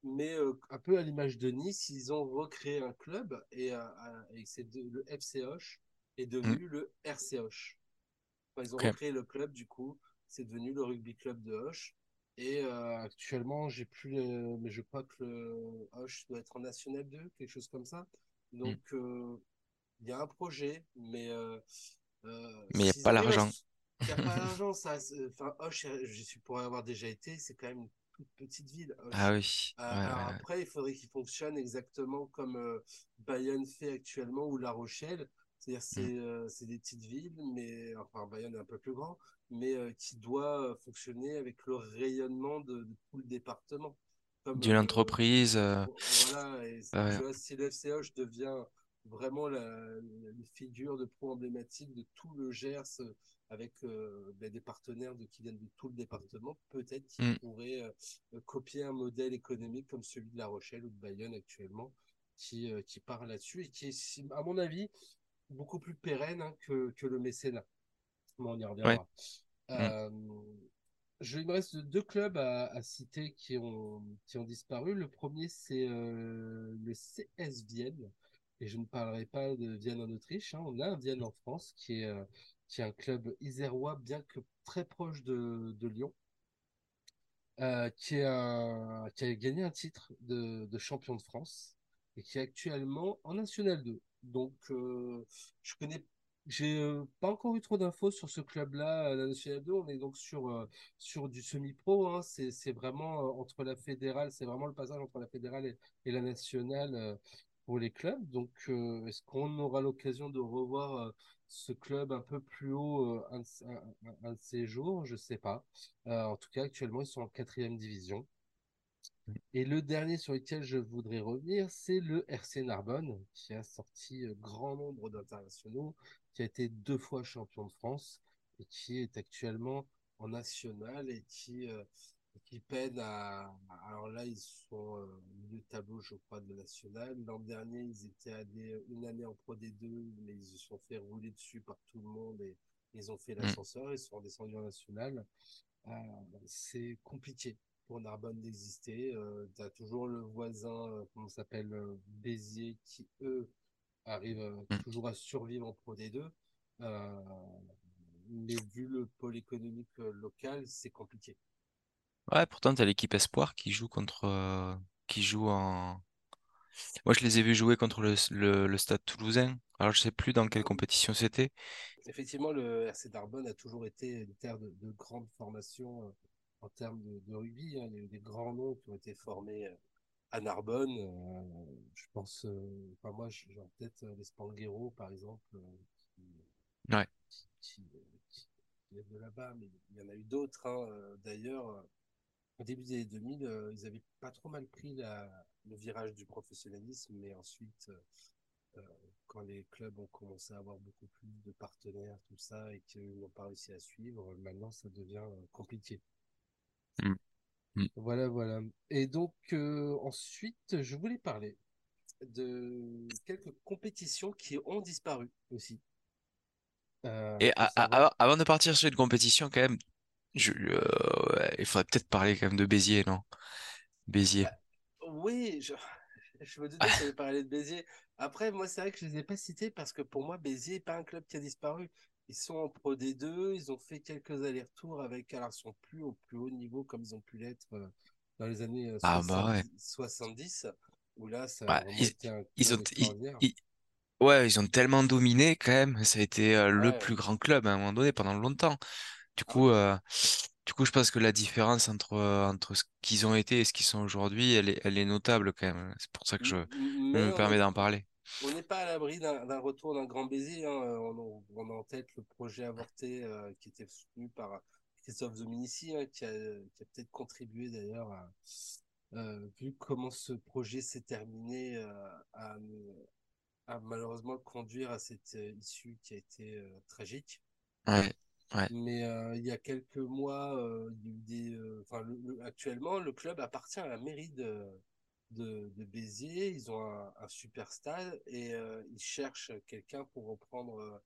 Mais euh, un peu à l'image de Nice, ils ont recréé un club et, euh, et c'est le FC Hoche est devenu le RC Hoche. Enfin, ils ont ok. recréé le club, du coup, c'est devenu le rugby club de Hoche. Et euh, actuellement, j'ai plus le... mais je crois que le Hoche doit être en National 2, quelque chose comme ça. mm. Donc, euh, il y a un projet, mais Mais il n'y a pas l'argent. Il n'y a pas d'argent, ça. Enfin, Hoche, je suis pour avoir déjà été, c'est quand même une toute petite ville, Ah oui, Euh, ouais, ouais, alors ouais. après, il faudrait qu'il fonctionne exactement comme euh, Bayonne fait actuellement ou La Rochelle. C'est-à-dire Mm. c'est euh, c'est des petites villes, mais enfin Bayonne est un peu plus grand, mais qui doit fonctionner avec le rayonnement de, de tout le département. D'une entreprise. voilà, et ouais. tu vois, si le FCH devient vraiment la, la figure de pro emblématique de tout le Gers euh, avec euh, ben, des partenaires de, qui viennent de tout le département, peut-être qu'ils Mm, pourraient euh, copier un modèle économique comme celui de La Rochelle ou de Bayonne actuellement, qui, euh, qui part là-dessus et qui est, à mon avis, beaucoup plus pérenne hein, que, que le mécénat. Mais on y reviendra. mm, je, il me reste deux clubs à, à citer qui ont, qui ont disparu. Le premier, c'est le CS Vienne. Et je ne parlerai pas de Vienne en Autriche. hein. On a un Vienne en France qui est, euh, qui est un club isérois, bien que très proche de, de Lyon, euh, qui, est un- qui a gagné un titre de, de champion de France et qui est actuellement en National 2. Donc, euh, je connais, j'ai pas encore eu trop d'infos sur ce club-là, la National 2. On est donc sur, sur du semi-pro. hein. C'est, c'est vraiment entre la fédérale, c'est vraiment le passage entre la fédérale et, et la nationale pour les clubs. Donc, euh, est-ce qu'on aura l'occasion de revoir euh, ce club un peu plus haut euh, un, de- un- de ces jours? Je sais pas. En tout cas, actuellement, ils sont en quatrième division. Et le dernier sur lequel je voudrais revenir, c'est le RC Narbonne, qui a sorti grand nombre d'internationaux, qui a été deux fois champion de France et qui est actuellement en national et qui, qui peinent à. Alors là, ils sont euh, milieu de tableau, je crois, de national. L'an dernier, ils étaient allés une année en Pro D2, mais ils se sont fait rouler dessus par tout le monde et ils ont fait Mm. l'ascenseur, ils sont redescendus en national. Euh, c'est compliqué pour Narbonne d'exister. Euh, tu as toujours le voisin, euh, comment s'appelle, euh, Béziers, qui eux arrivent Mm. toujours à survivre en Pro D2. Euh, mais vu le pôle économique local, c'est compliqué. Ouais, pourtant, t'as l'équipe Espoir qui joue contre, euh, qui joue en. Moi, je les ai vus jouer contre le, le, le Stade Toulousain. Alors, je sais plus dans quelle compétition c'était. Effectivement, le RC Narbonne a toujours été une terre de, de grande formation euh, en termes de, de rugby. hein. Il y a eu des grands noms qui ont été formés euh, à Narbonne. Euh, je pense, euh, enfin moi, j'ai en tête euh, les Spanghero, par exemple, euh, qui, Ouais. qui, qui, qui viennent de là-bas, mais il y en a eu d'autres. hein. Euh, D'ailleurs, au début des années 2000, euh, ils avaient pas trop mal pris la, le virage du professionnalisme, mais ensuite, euh, euh, quand les clubs ont commencé à avoir beaucoup plus de partenaires, tout ça, et qu'ils n'ont pas réussi à suivre, maintenant ça devient compliqué. Mm. Mm. Voilà, voilà. Et donc, euh, ensuite, je voulais parler de quelques compétitions qui ont disparu aussi. Euh, Et avant, de partir sur une compétition, quand même, je, il faudrait peut-être parler quand même de Béziers, non? Béziers. Bah, oui, je, je me doutais que allais parler de Béziers. Après, moi, c'est vrai que je les ai pas cités parce que pour moi, Béziers n'est pas un club qui a disparu. Ils sont en Pro D2, ils ont fait quelques allers-retours avec, alors ils sont plus au plus haut niveau comme ils ont pu l'être euh, dans les années euh, Ah bah ouais. 70, 70, où là, ça a Ouais, vraiment ils, été un ils ont, club ils, ouais, ils ont tellement dominé quand même. Ça a été euh, le plus grand club à un moment donné pendant longtemps. Du Ah, coup, euh, du coup, je pense que la différence entre, euh, entre ce qu'ils ont été et ce qu'ils sont aujourd'hui, elle est, elle est notable quand même. C'est pour ça que je, me permets d'en parler. on n'est pas à l'abri d'un retour d'un grand baiser. hein. On, on a en tête le projet avorté euh, qui était soutenu par Christophe Dominici, hein, qui a, qui a peut-être contribué d'ailleurs euh, vu comment ce projet s'est terminé, euh, à, à malheureusement conduire à cette euh, issue qui a été euh, tragique. Ouais, ouais. Mais euh, il y a quelques mois, euh, il y a eu des, euh, enfin, le- le- actuellement, le club appartient à la mairie de, de, de Béziers. Ils ont un, un super stade et euh, ils cherchent quelqu'un pour reprendre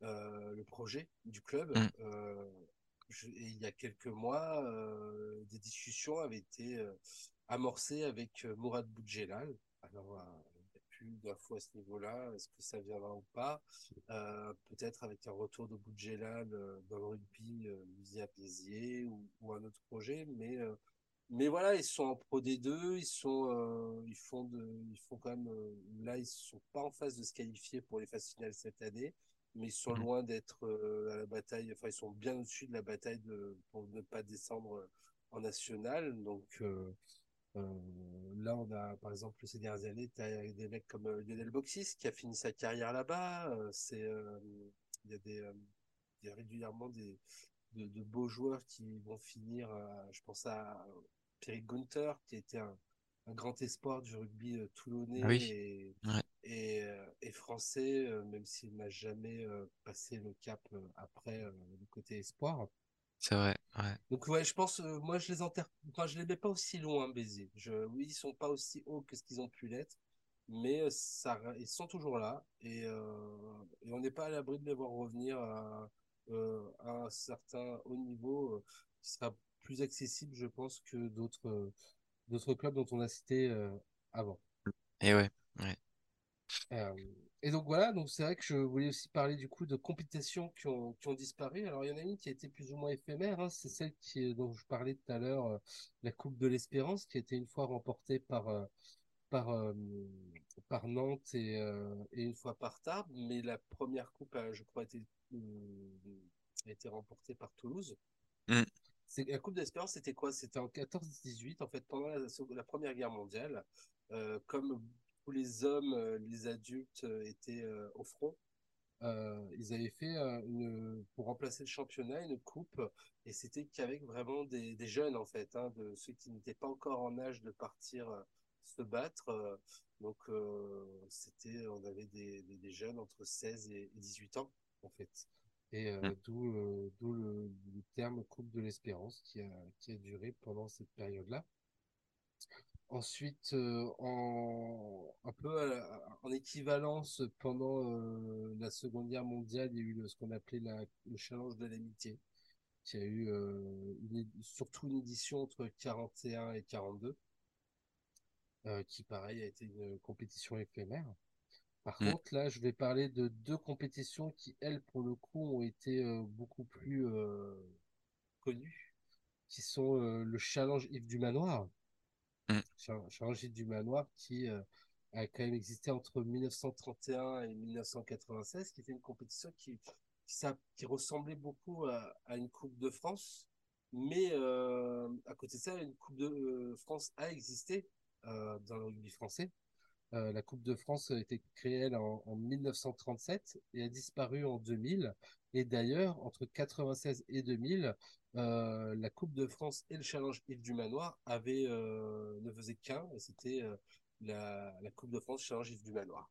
le projet du club. Mm, Euh, je- et il y a quelques mois, des discussions avaient été amorcées avec Mourad Boudjelal. Alors, plus d'infos à ce niveau-là. Est-ce que ça viendra ou pas? Euh, peut-être avec un retour de Boudjelal euh, dans le rugby euh, via Béziers ou, ou un autre projet. Mais, euh, mais voilà, ils sont en Pro D2, ils sont, euh, ils font de, ils font quand même, euh, là, ils sont pas en phase de se qualifier pour les phases finales cette année, mais ils sont mm. loin d'être euh, à la bataille, enfin, ils sont bien au-dessus de la bataille de, pour ne pas descendre euh, en national. Donc, euh, euh, là, on a, par exemple, ces dernières années, tu as des mecs comme euh, Lionel Boxis qui a fini sa carrière là-bas. Euh, c'est, euh, il y a des, euh, il y a régulièrement des, de, de beaux joueurs qui vont finir. euh, je pense à Pierre Gunther, qui était un, un grand espoir du rugby euh, toulonnais Oui, et, ouais, et, euh, et français, euh, même s'il n'a jamais euh, passé le cap euh, après euh, le côté espoir. C'est vrai. Ouais. Donc ouais, je pense, euh, moi je les enterre, enfin je les mets pas aussi loin, Béziers. Je, oui, ils sont pas aussi hauts que ce qu'ils ont pu l'être, mais euh, ça, ils sont toujours là et, euh, et on n'est pas à l'abri de les voir revenir à, à un certain haut niveau qui sera plus accessible, je pense, que d'autres d'autres clubs dont on a cité avant. Et ouais, ouais. Et donc voilà, donc c'est vrai que je voulais aussi parler du coup de compétitions qui ont, qui ont disparu. Alors il y en a une qui a été plus ou moins éphémère, hein, c'est celle qui, dont je parlais tout à l'heure, euh, la Coupe de l'Espérance, qui a été une fois remportée par, euh, par, euh, par Nantes et, et une fois par Tarbes, mais la première coupe, a, je crois, a été, a été remportée par Toulouse. Mm. La Coupe d'Espérance, c'était quoi? C'était en 14-18, en fait, pendant la, la Première Guerre mondiale. Euh, comme tous les hommes, euh, les adultes euh, étaient euh, au front, euh, ils avaient fait euh, une, pour remplacer le championnat une coupe, et c'était qu'avec vraiment des, des jeunes, en fait, hein, de ceux qui n'étaient pas encore en âge de partir euh, se battre. donc, c'était, on avait des, des, des jeunes entre 16 et 18 ans, en fait. Et mm, euh, d'où d'où le, le terme Coupe de l'Espérance qui a, qui a duré pendant cette période-là. Ensuite, euh, en, un peu la- en équivalence, pendant euh, la Seconde Guerre mondiale, il y a eu le- ce qu'on appelait la- le Challenge de l'amitié, qui a eu euh, une surtout une édition entre 41 et 42, euh, qui pareil a été une compétition éphémère. Par mm, contre, là, je vais parler de deux compétitions qui, elles, pour le coup, ont été euh, beaucoup plus euh, connues, qui sont euh, le Challenge Yves du Manoir. Cha- Challenge Yves du Manoir qui euh, a quand même existé entre 1931 et 1996, qui était une compétition qui, ressemblait beaucoup à, une Coupe de France. Mais euh, à côté de ça, une Coupe de euh, France a existé dans le rugby français. La Coupe de France a été créée en 1937 et a disparu en 2000. Et d'ailleurs, entre 96 et 2000, euh, la Coupe de France et le Challenge Yves du Manoir avaient, euh, ne faisaient qu'un, et c'était euh, la, Coupe de France Challenge Yves du Manoir.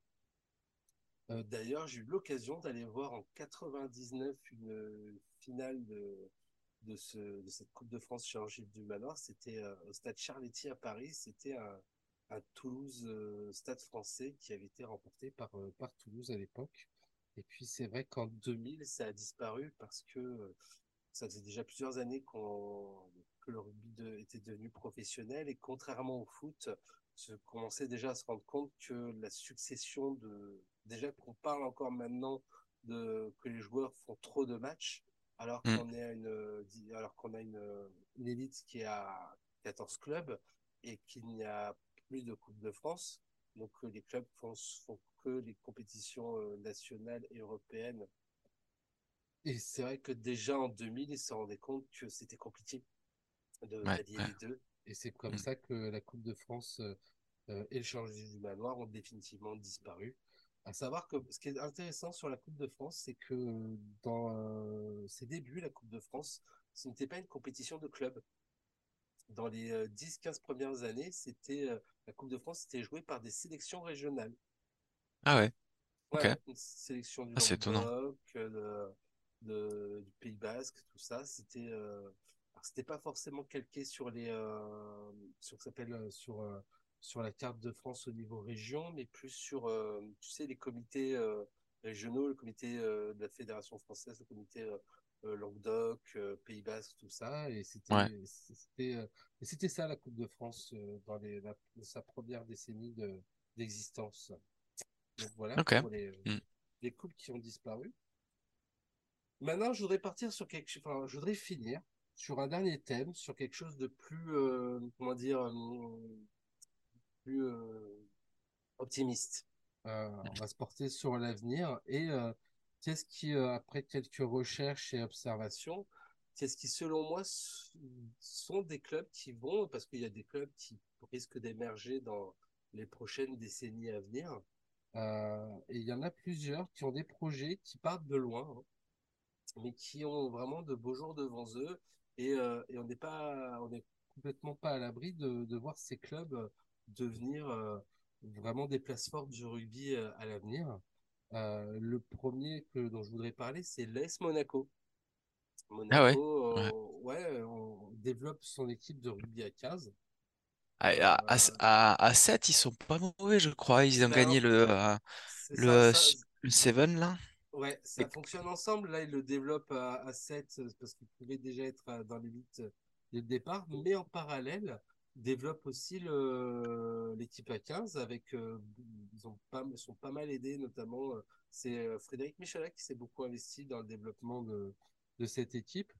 D'ailleurs, j'ai eu l'occasion d'aller voir en 99 une finale de, de, ce, de cette Coupe de France Challenge Yves du Manoir. C'était au stade Charletti à Paris. C'était un, Toulouse Stade français qui avait été remporté par, par Toulouse à l'époque. Et puis c'est vrai qu'en 2000, ça a disparu parce que euh, ça faisait déjà plusieurs années qu'on que le rugby de- était devenu professionnel et contrairement au foot, se commençait déjà à se rendre compte que la succession de déjà qu'on parle encore maintenant de que les joueurs font trop de matchs alors mm. qu'on est à une alors qu'on a une, une élite qui a 14 clubs et qu'il n'y a plus de Coupe de France. Donc euh, les clubs font, font que les compétitions euh, nationales et européennes. Et c'est vrai que déjà en 2000, ils se rendaient compte que c'était compliqué de Ouais, ouais. les deux. Et c'est comme mm. ça que la Coupe de France euh, euh, et le Challenge du Manoir ont définitivement disparu. À savoir que ce qui est intéressant sur la Coupe de France, c'est que dans euh, ses débuts, la Coupe de France, ce n'était pas une compétition de clubs. Dans les euh, 10-15 premières années, c'était euh, la Coupe de France était jouée par des sélections régionales. Ah ouais, Ouais, ok. une sélection du Ah. Languedoc, euh, de, du Pays Basque, tout ça. C'était euh, c'était pas forcément calqué sur les euh, sur s'appelle euh, sur euh, sur la carte de France au niveau région, mais plus sur euh, tu sais les comités euh, régionaux, le comité euh, de la Fédération française, le comité euh, euh, Languedoc, euh, Pays Basque, tout ça. Et Ouais, c'était c'était euh, et c'était ça la Coupe de France euh, dans les la- sa première décennie de d'existence. Donc voilà pour les, mm. les couples qui ont disparu. Maintenant, je voudrais partir sur quelque chose, enfin, je voudrais finir sur un dernier thème, sur quelque chose de plus, euh, comment dire, euh, plus euh, optimiste. Euh, on va se porter sur l'avenir et euh, qu'est-ce qui, euh, après quelques recherches et observations, qu'est-ce qui, selon moi, sont des clubs qui vont, parce qu'il y a des clubs qui risquent d'émerger dans les prochaines décennies à venir, euh, et il y en a plusieurs qui ont des projets qui partent de loin, hein, mais qui ont vraiment de beaux jours devant eux. Et, euh, on n'est pas, on est complètement pas à l'abri de, voir ces clubs devenir vraiment des places fortes du rugby à l'avenir. Euh, le premier que, dont je voudrais parler, c'est l'AS Monaco. Ah ouais? Monaco, euh, ouais, on développe son équipe de rugby à 15. À, à, Euh, à, à 7, ils sont pas mauvais, je crois. Ils ont ben, gagné le, le, ça, le Seven, là. Ouais, ça Et- fonctionne ensemble. Là, il le développe à, à 7 euh, parce qu'il pouvait déjà être dans l'élite dès le départ. Mais en parallèle, il développe aussi le- l'équipe à 15 avec, euh, ils ont pas, ils sont pas mal aidés, notamment, euh, c'est euh, Frédéric Michalak qui s'est beaucoup investi dans le développement de, de cette équipe.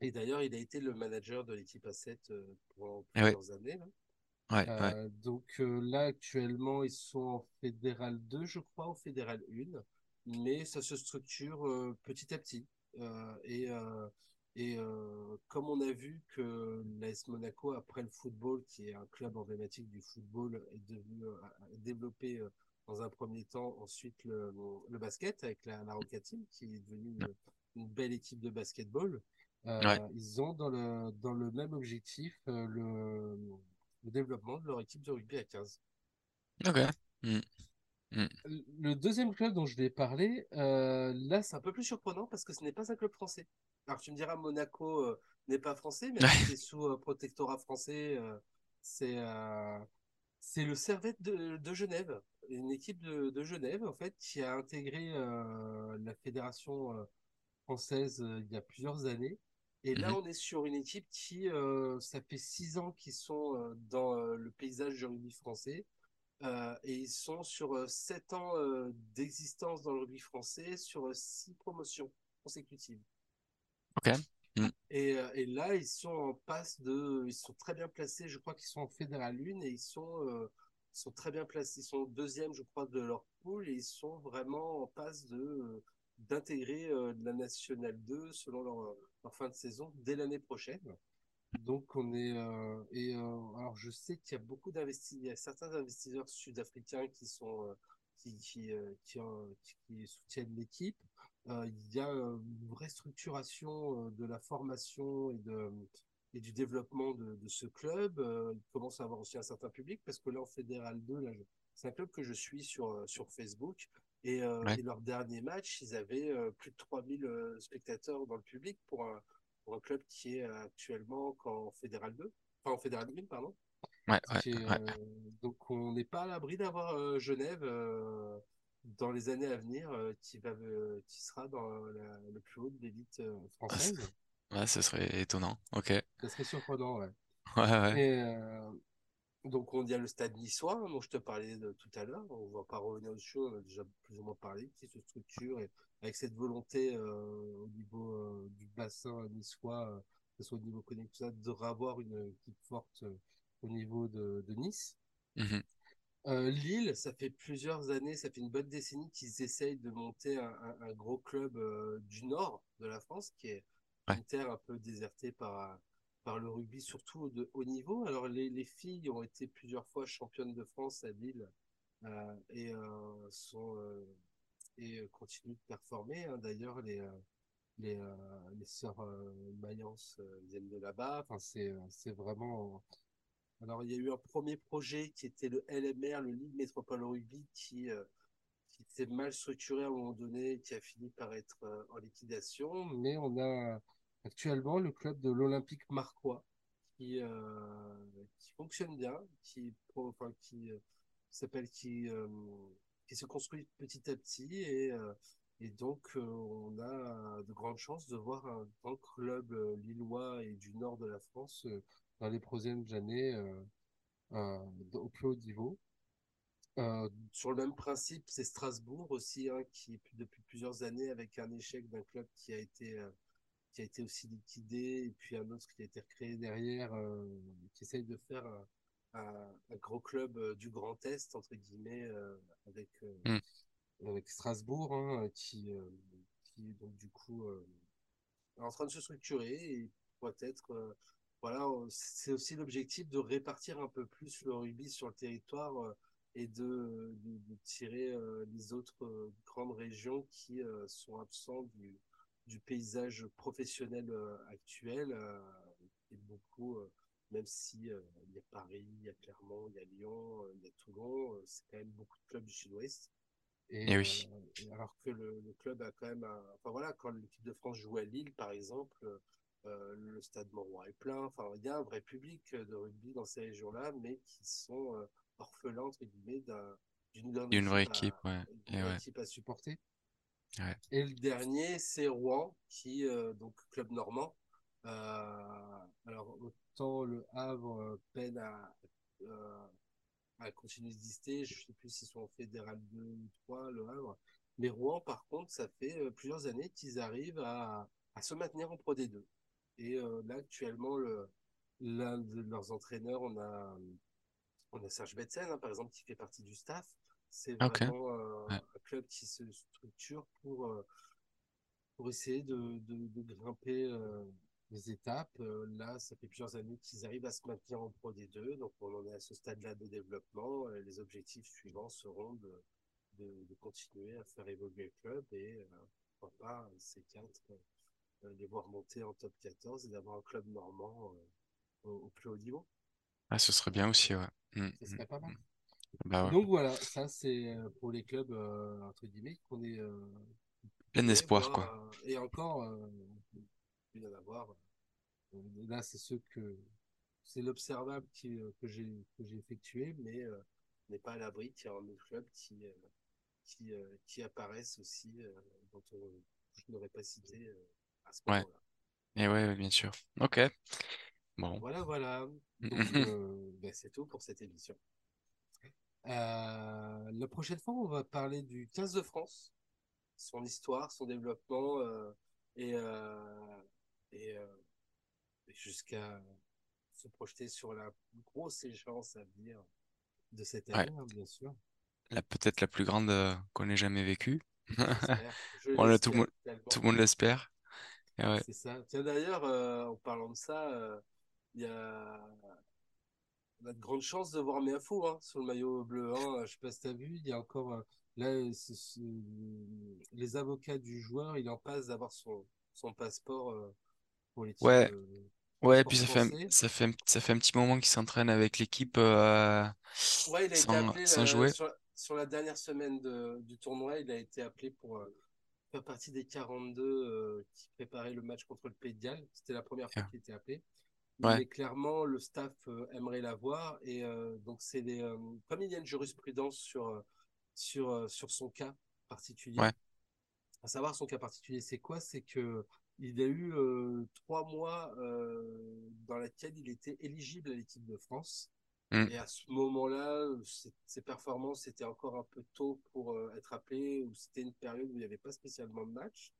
Et d'ailleurs, il a été le manager de l'équipe à 7 euh, pendant et ouais, plusieurs années. là. ouais, ouais, Euh, donc là, actuellement, ils sont en Fédéral 2, je crois, ou Fédéral 1, mais ça se structure petit à petit. Et et euh, comme on a vu que l'AS Monaco, après le football, qui est un club emblématique du football, est devenu euh, a développé euh, dans un premier temps ensuite le, le basket avec la, la Roca Team, qui est devenue une, une belle équipe de basketball. ouais. Euh, ils ont dans le, dans le même objectif le, le développement de leur équipe de rugby à 15. Ok. Hmm. Mm. Le deuxième club dont je vais parler, euh, là, c'est un peu plus surprenant parce que ce n'est pas un club français. Alors, tu me diras, Monaco euh, n'est pas français, si c'est sous euh, protectorat français. c'est c'est le Servette de, de Genève, une équipe de, de Genève, en fait, qui a intégré la fédération française il y a plusieurs années. Et là, Mhm. on est sur une équipe qui, euh, ça fait six ans qu'ils sont euh, dans euh, le paysage rugby français. Euh, et ils sont sur euh, sept ans euh, d'existence dans le rugby français, sur euh, six promotions consécutives. Ok. Mm. Et, euh, et là, ils sont en passe de, ils sont très bien placés. Je crois qu'ils sont en Fédéral 1 et ils sont, euh, sont très bien placés. Ils sont deuxième, je crois, de leur poule et ils sont vraiment en passe de euh, d'intégrer euh, la Nationale 2 selon leur, leur fin de saison dès l'année prochaine. Donc on est euh, et euh, alors je sais qu'il y a beaucoup d'investisseurs, il y a certains investisseurs sud-africains qui sont euh, qui qui, qui, qui soutiennent l'équipe. Il y a une vraie structuration de la formation et de et du développement de, de ce club. Il commence à avoir aussi un certain public parce que là en Fédéral 2, là, je- c'est un club que je suis sur sur Facebook. Et, Ouais. et leur dernier match, ils avaient plus de 3000 euh, spectateurs dans le public pour un, pour un club qui est euh, actuellement qu'en Fédéral 2, enfin en Fédéral 1, pardon. Ouais, Ce ouais, qui est, ouais. euh, donc on n'est pas à l'abri d'avoir euh, Genève dans les années à venir qui va qui sera dans la- le plus haut de l'élite française. ouais, ce serait étonnant. Ok. Ça serait surprenant, ouais. ouais. Et euh, donc on y a le stade niçois dont je te parlais de, tout à l'heure. On va pas revenir dessus, on a déjà plus ou moins parlé, qui se structure et avec cette volonté euh, au niveau euh, du bassin niçois, euh, que ce soit au niveau ça, de revoir une équipe forte au niveau de, de Nice. Euh, Lille, ça fait plusieurs années, ça fait une bonne décennie qu'ils essayent de monter un, un- un gros club euh, du nord de la France, qui est Ouais. une terre un peu désertée par, par le rugby, surtout de haut niveau. Alors, les, les filles ont été plusieurs fois championnes de France à Lille euh, et, sont, et euh, continuent de performer. hein. D'ailleurs, les, euh, les, euh, les sœurs Mayence viennent de là-bas. Enfin, c'est, vraiment alors, il y a eu un premier projet qui était le LMR, le Ligue Métropole Rugby, qui, euh, qui s'est mal structuré à un moment donné, qui a fini par être en liquidation. Mais on a actuellement le club de l'Olympique Marcois qui, qui fonctionne bien, qui, enfin, qui s'appelle, qui, qui se construit petit à petit et, euh, donc euh, on a de grandes chances de voir un grand club euh, lillois et du nord de la France dans les prochaines années au plus haut niveau. Sur le même principe, c'est Strasbourg aussi, hein, qui depuis plusieurs années avec un échec d'un club qui a été qui a été aussi liquidé et puis un autre qui a été recréé derrière, qui essaye de faire un, gros club euh, du Grand Est entre guillemets euh, avec euh, Mm. avec Strasbourg, hein, qui qui donc du coup est en train de se structurer et peut-être voilà, c'est aussi l'objectif de répartir un peu plus le rugby sur le territoire euh, et de, de, de tirer euh, les autres euh, grandes régions qui sont absents du, du paysage professionnel actuel. et beaucoup, même si euh, il y a Paris, il y a Clermont, il y a Lyon, euh, il y a Toulon, euh, c'est quand même beaucoup de clubs du Sud-Ouest. Et, Et euh, oui. et alors que le, le club a quand même, un- enfin voilà, quand l'équipe de France joue à Lille, par exemple, le stade Mauroy est plein. Enfin, il y a un vrai public de rugby dans ces régions-là, mais qui sont orphelins entre guillemets d'un- d'une Une vraie équipe à, ouais. d'une Et vraie ouais. équipe à supporter. Ouais. Et le dernier, c'est Rouen, qui donc club normand. Euh, alors autant le Havre peine à, euh, à continuer d'exister. Je ne sais plus s'ils sont en fédéral 2 ou 3, le Havre. Mais Rouen, par contre, ça fait euh, plusieurs années qu'ils arrivent à, à se maintenir en Pro D2. Et euh, là, actuellement, le, l'un de leurs entraîneurs, on a, on a Serge Betsen, hein, par exemple, qui fait partie du staff. C'est vraiment euh, Ouais. un club qui se structure pour, euh, pour essayer de, de, de grimper les étapes. Euh, là, ça fait plusieurs années qu'ils arrivent à se maintenir en Pro D2, donc on en est à ce stade-là de développement. Euh, les objectifs suivants seront de, de, de continuer à faire évoluer le club et euh, pourquoi pas ces quatre euh, les voir monter en top 14 et d'avoir un club normand euh, au, au plus haut niveau. Ah, ce serait bien aussi, ouais. Mm, Ce serait pas mal. mm. Bah ouais. Donc voilà, ça c'est euh, pour les clubs euh, entre guillemets qu'on est euh, Plein d'espoir, quoi. euh, et encore euh, il y en avoir. Euh, Là c'est ceux que c'est l'observable qui, euh, que j'ai que j'ai effectué, mais euh, on n'est pas à l'abri qu'il y a un autre club qui euh, qui, euh, qui apparaissent aussi euh, dont on, je n'aurais pas cité euh, à ce Ouais. moment-là. Et ouais, ouais, bien sûr. Ok. Bon. Voilà, voilà. Donc euh, ben, c'est tout pour cette émission. Euh, la prochaine fois, on va parler du 15 de France, son histoire, son développement euh, et, euh, et, euh, et jusqu'à se projeter sur la grosse échéance à venir de cette Ouais. année, hein, bien sûr. La peut-être la plus grande euh, qu'on ait jamais vécue. Tout le l'espère monde, tout le monde l'espère. Ouais. C'est ça. Tiens, d'ailleurs, euh, en parlant de ça, il y a on a de grandes chances de voir Meafou hein, sur le maillot bleu. Hein. Je sais pas si tu as vu, il y a encore. euh, là, les avocats du joueur, il en passe d'avoir son, son passeport euh, pour l'équipe, Ouais, euh, ouais, puis ça fait, un- ça fait, un- ça fait un petit moment qu'il s'entraîne avec l'équipe euh, Ouais, il a été sans, appelé sans euh, jouer. sur, sur la dernière semaine de- du tournoi. Il a été appelé pour faire partie des 42 euh, qui préparaient le match contre le Pays de Galles. C'était la première fois qu'il était appelé. Ouais, Mais clairement, le staff euh, aimerait l'avoir. Et euh, donc, c'est des, euh, comme il y a une jurisprudence sur, sur, sur son cas particulier, ouais. à savoir son cas particulier, c'est quoi? C'est que il a eu euh, trois mois euh, dans lesquels il était éligible à l'équipe de France. Mm, Et à ce moment-là, ses, ses performances étaient encore un peu tôt pour euh, être appelées, ou c'était une période où il n'y avait pas spécialement de match.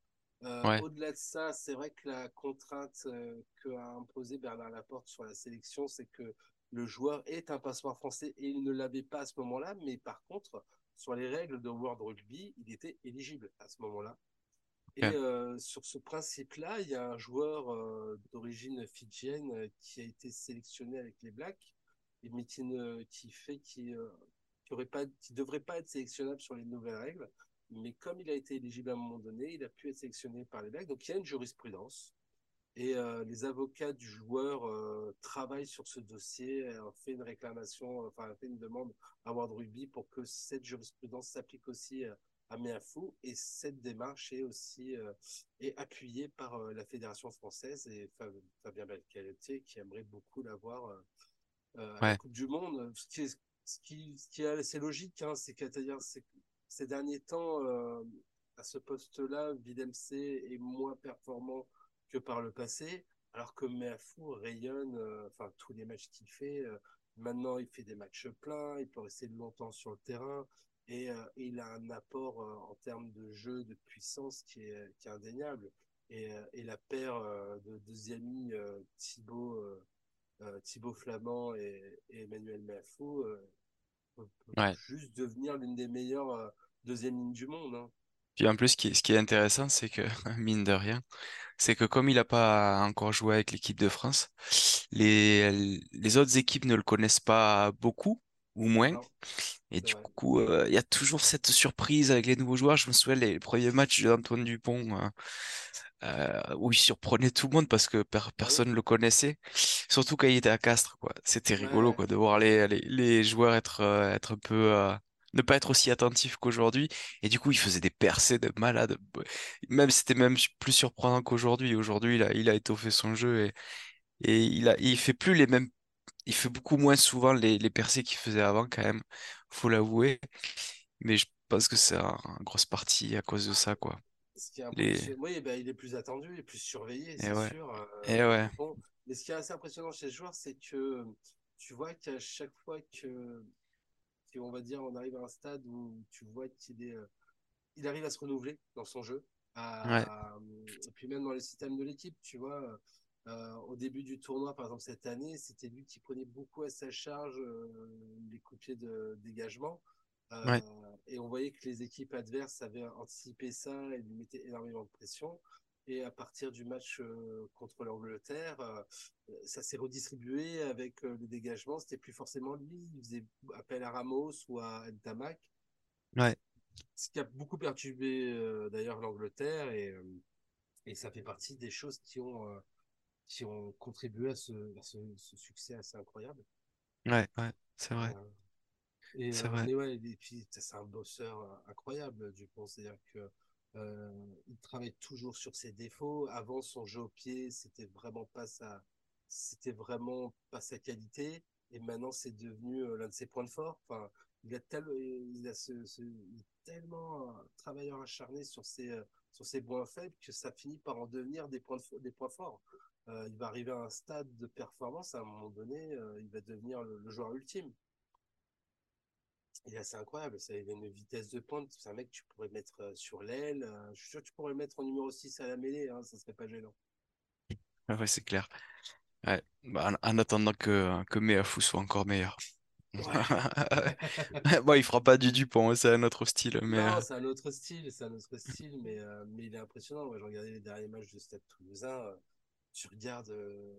Euh, ouais, au-delà de ça, c'est vrai que la contrainte euh, qu'a imposée Bernard Laporte sur la sélection, c'est que le joueur est un passeport français et il ne l'avait pas à ce moment-là, mais par contre, sur les règles de World Rugby, il était éligible à ce moment-là. Et euh, sur ce principe-là, il y a un joueur euh, d'origine fidjienne euh, qui a été sélectionné avec les Blacks, et, mais qui, ne, qui fait qui, qui aurait pas, qui devrait pas être sélectionnable sur les nouvelles règles. Mais comme il a été éligible à un moment donné, il a pu être sélectionné par les Blacks. Donc il y a une jurisprudence. Et les avocats du joueur travaillent sur ce dossier, ont fait une réclamation, enfin, fait une demande à World Rugby pour que cette jurisprudence s'applique aussi à Meafou. Et cette démarche est aussi euh, est appuyée par euh, la Fédération française et Fabien Belcalotier qui aimerait beaucoup l'avoir euh, à la Coupe du Monde. Ce qui est, ce qui, ce qui est assez logique, hein, c'est qu'à dire, ces derniers temps, à ce poste-là, Videmc est moins performant que par le passé, alors que Meafou rayonne, enfin tous les matchs qu'il fait. maintenant, il fait des matchs pleins, il peut rester longtemps sur le terrain et euh, il a un apport euh, en termes de jeu, de puissance qui est, qui est indéniable. Et, euh, et la paire euh, de deuxième euh, Thibaut, euh, euh, Thibaut Flamand et, et Emmanuel Meafou euh, peut, peut ouais. juste devenir l'une des meilleures euh, deuxième lignes du monde. Hein. Puis en plus, ce qui est, ce qui est intéressant, c'est que, mine de rien, c'est que comme il n'a pas encore joué avec l'équipe de France, les, les autres équipes ne le connaissent pas beaucoup, ou moins. Et du coup, euh, il y a toujours cette surprise avec les nouveaux joueurs. Je me souviens les premiers matchs d'Antoine Dupont, euh, euh, où il surprenait tout le monde parce que per- Ah personne ne le connaissait. Surtout quand il était à Castres, quoi. C'était rigolo, quoi, de voir les, les, les joueurs être, euh, être un peu, euh, ne pas être aussi attentifs qu'aujourd'hui. Et du coup, il faisait des percées de malade. Même, c'était même plus surprenant qu'aujourd'hui. Aujourd'hui, il a, il a étoffé son jeu et, et il a, il fait plus les mêmes, il fait beaucoup moins souvent les, les percées qu'il faisait avant, quand même. Faut l'avouer. Mais je pense que c'est une grosse partie à cause de ça, quoi. ce qui est Les, impressionnant, oui, ben, il est plus attendu, il est plus surveillé, et c'est ouais, sûr, et euh, ouais, Dupont. Mais ce qui est assez impressionnant chez ce joueur, c'est que tu vois qu'à chaque fois que, que, on va dire, on arrive à un stade où tu vois qu'il est, euh, il arrive à se renouveler dans son jeu. ouais, À, et puis même dans les systèmes de l'équipe, tu vois, au début du tournoi, par exemple cette année, c'était lui qui prenait beaucoup à sa charge euh, les coups de pied de dégagement. ouais, Euh, et on voyait que les équipes adverses avaient anticipé ça et lui mettaient énormément de pression. Et à partir du match euh, contre l'Angleterre, euh, ça s'est redistribué avec euh, le dégagement. C'était plus forcément lui. Il faisait appel à Ramos ou à Ntamak ouais, ce qui a beaucoup perturbé euh, d'ailleurs l'Angleterre et, euh, et ça fait partie des choses qui ont, euh, qui ont contribué à ce, à ce, ce succès assez incroyable. ouais, ouais, c'est vrai. Euh, Et, c'est euh, vrai. ouais, et puis c'est un bosseur euh, incroyable, Dupont. C'est-à-dire que euh, il travaille toujours sur ses défauts. Avant, son jeu au pied, c'était vraiment pas sa, c'était vraiment pas sa qualité. Et maintenant, c'est devenu l'un de ses points de force. Enfin, il a, tel, il a ce, ce- il est tellement un travailleur acharné sur ses, sur ses points faibles que ça finit par en devenir des points, de- des points forts. Euh, il va arriver à un stade de performance, à un moment donné, euh, il va devenir le, le joueur ultime. Il est assez incroyable, ça, il a une vitesse de pointe, c'est un mec que tu pourrais mettre euh, sur l'aile, euh, je suis sûr que tu pourrais le mettre en numéro 6 à la mêlée, hein, ça serait pas gênant. Ouais, c'est clair. Ouais. Bah, en, en attendant que, que Meafou soit encore meilleur. Ouais. Bon, il fera pas du Dupont, c'est un autre style, mais Non, c'est un autre style, c'est un autre style, mais, mais il est impressionnant. Moi, je regardais les derniers matchs de Stade Toulousain, tu regardes, euh,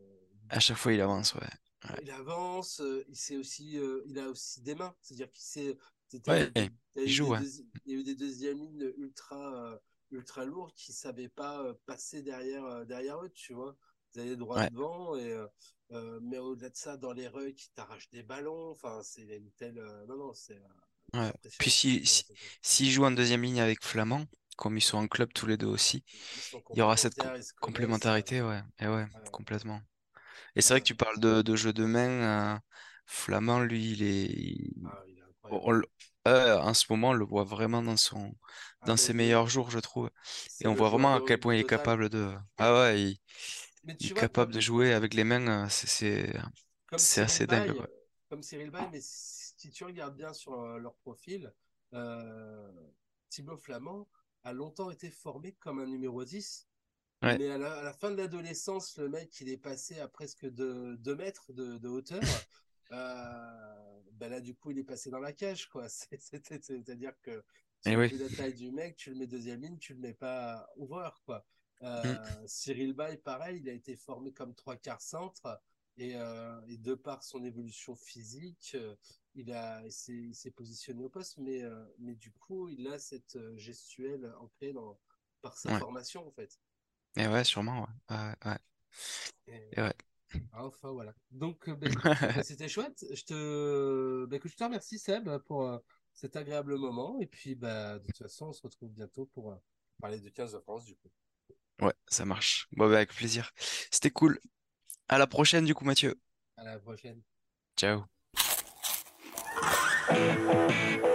à chaque fois il avance, ouais. Ouais, il avance, euh, il sait aussi, euh, il a aussi des mains, c'est-à-dire qu'il sait, Ouais, il joue, ouais. il y a eu des deuxièmes lignes ultra, ultra lourds qui savaient pas passer derrière, derrière eux, tu vois. Ils allaient droit Ouais, devant, et, euh, mais au-delà de ça, dans les rucks, ils t'arrachent des ballons, enfin, c'est une telle, non, non, c'est ouais. Puis impressionnant, si, si, ça se fait. s'il joue en deuxième ligne avec Flamand, comme ils sont en club tous les deux aussi, il y aura cette complémentarité, ouais. Et ouais, ouais, complètement. Et c'est vrai que tu parles de, de jeu de main. euh, Flamand, lui, il est. Ah, il est on- euh, en ce moment, on le voit vraiment dans son, Ah, dans ses meilleurs jours, je trouve. Et on voit vraiment à quel point il est capable de. Ah ouais, il, est vois, capable de jouer avec les mains. euh, C'est, assez dingue, comme Cyril Bay, mais si tu regardes bien sur euh, leur profil, euh, Thibaut Flamand a longtemps été formé comme un numéro 10, Ouais, mais à la, à la fin de l'adolescence, le mec, il est passé à presque 2 mètres de, de hauteur. Euh, ben là, du coup, il est passé dans la cage, quoi. C'est- c'est- c'est- C'est-à-dire que tu as oui. la taille du mec, tu le mets deuxième ligne, tu le mets pas ouvreur, quoi. Euh, Cyril Bay, pareil, il a été formé comme trois quarts centre et, euh, et de par son évolution physique, euh, il a, il s'est, positionné au poste, mais, euh, mais du coup, il a cette euh, gestuelle ancrée dans, par sa Ouais. formation, en fait. Et ouais, sûrement, ouais. Ouais, ouais. Et, Et ouais. enfin, voilà. Donc, euh, bah, bah, c'était chouette. Je te, bah, écoute, je te remercie, Seb, pour euh, cet agréable moment. Et puis, bah, de toute façon, on se retrouve bientôt pour euh, parler de 15 de France, du coup. Ouais, ça marche. Bon, avec plaisir. C'était cool. À la prochaine, du coup, Mathieu. À la prochaine. Ciao. Thank you.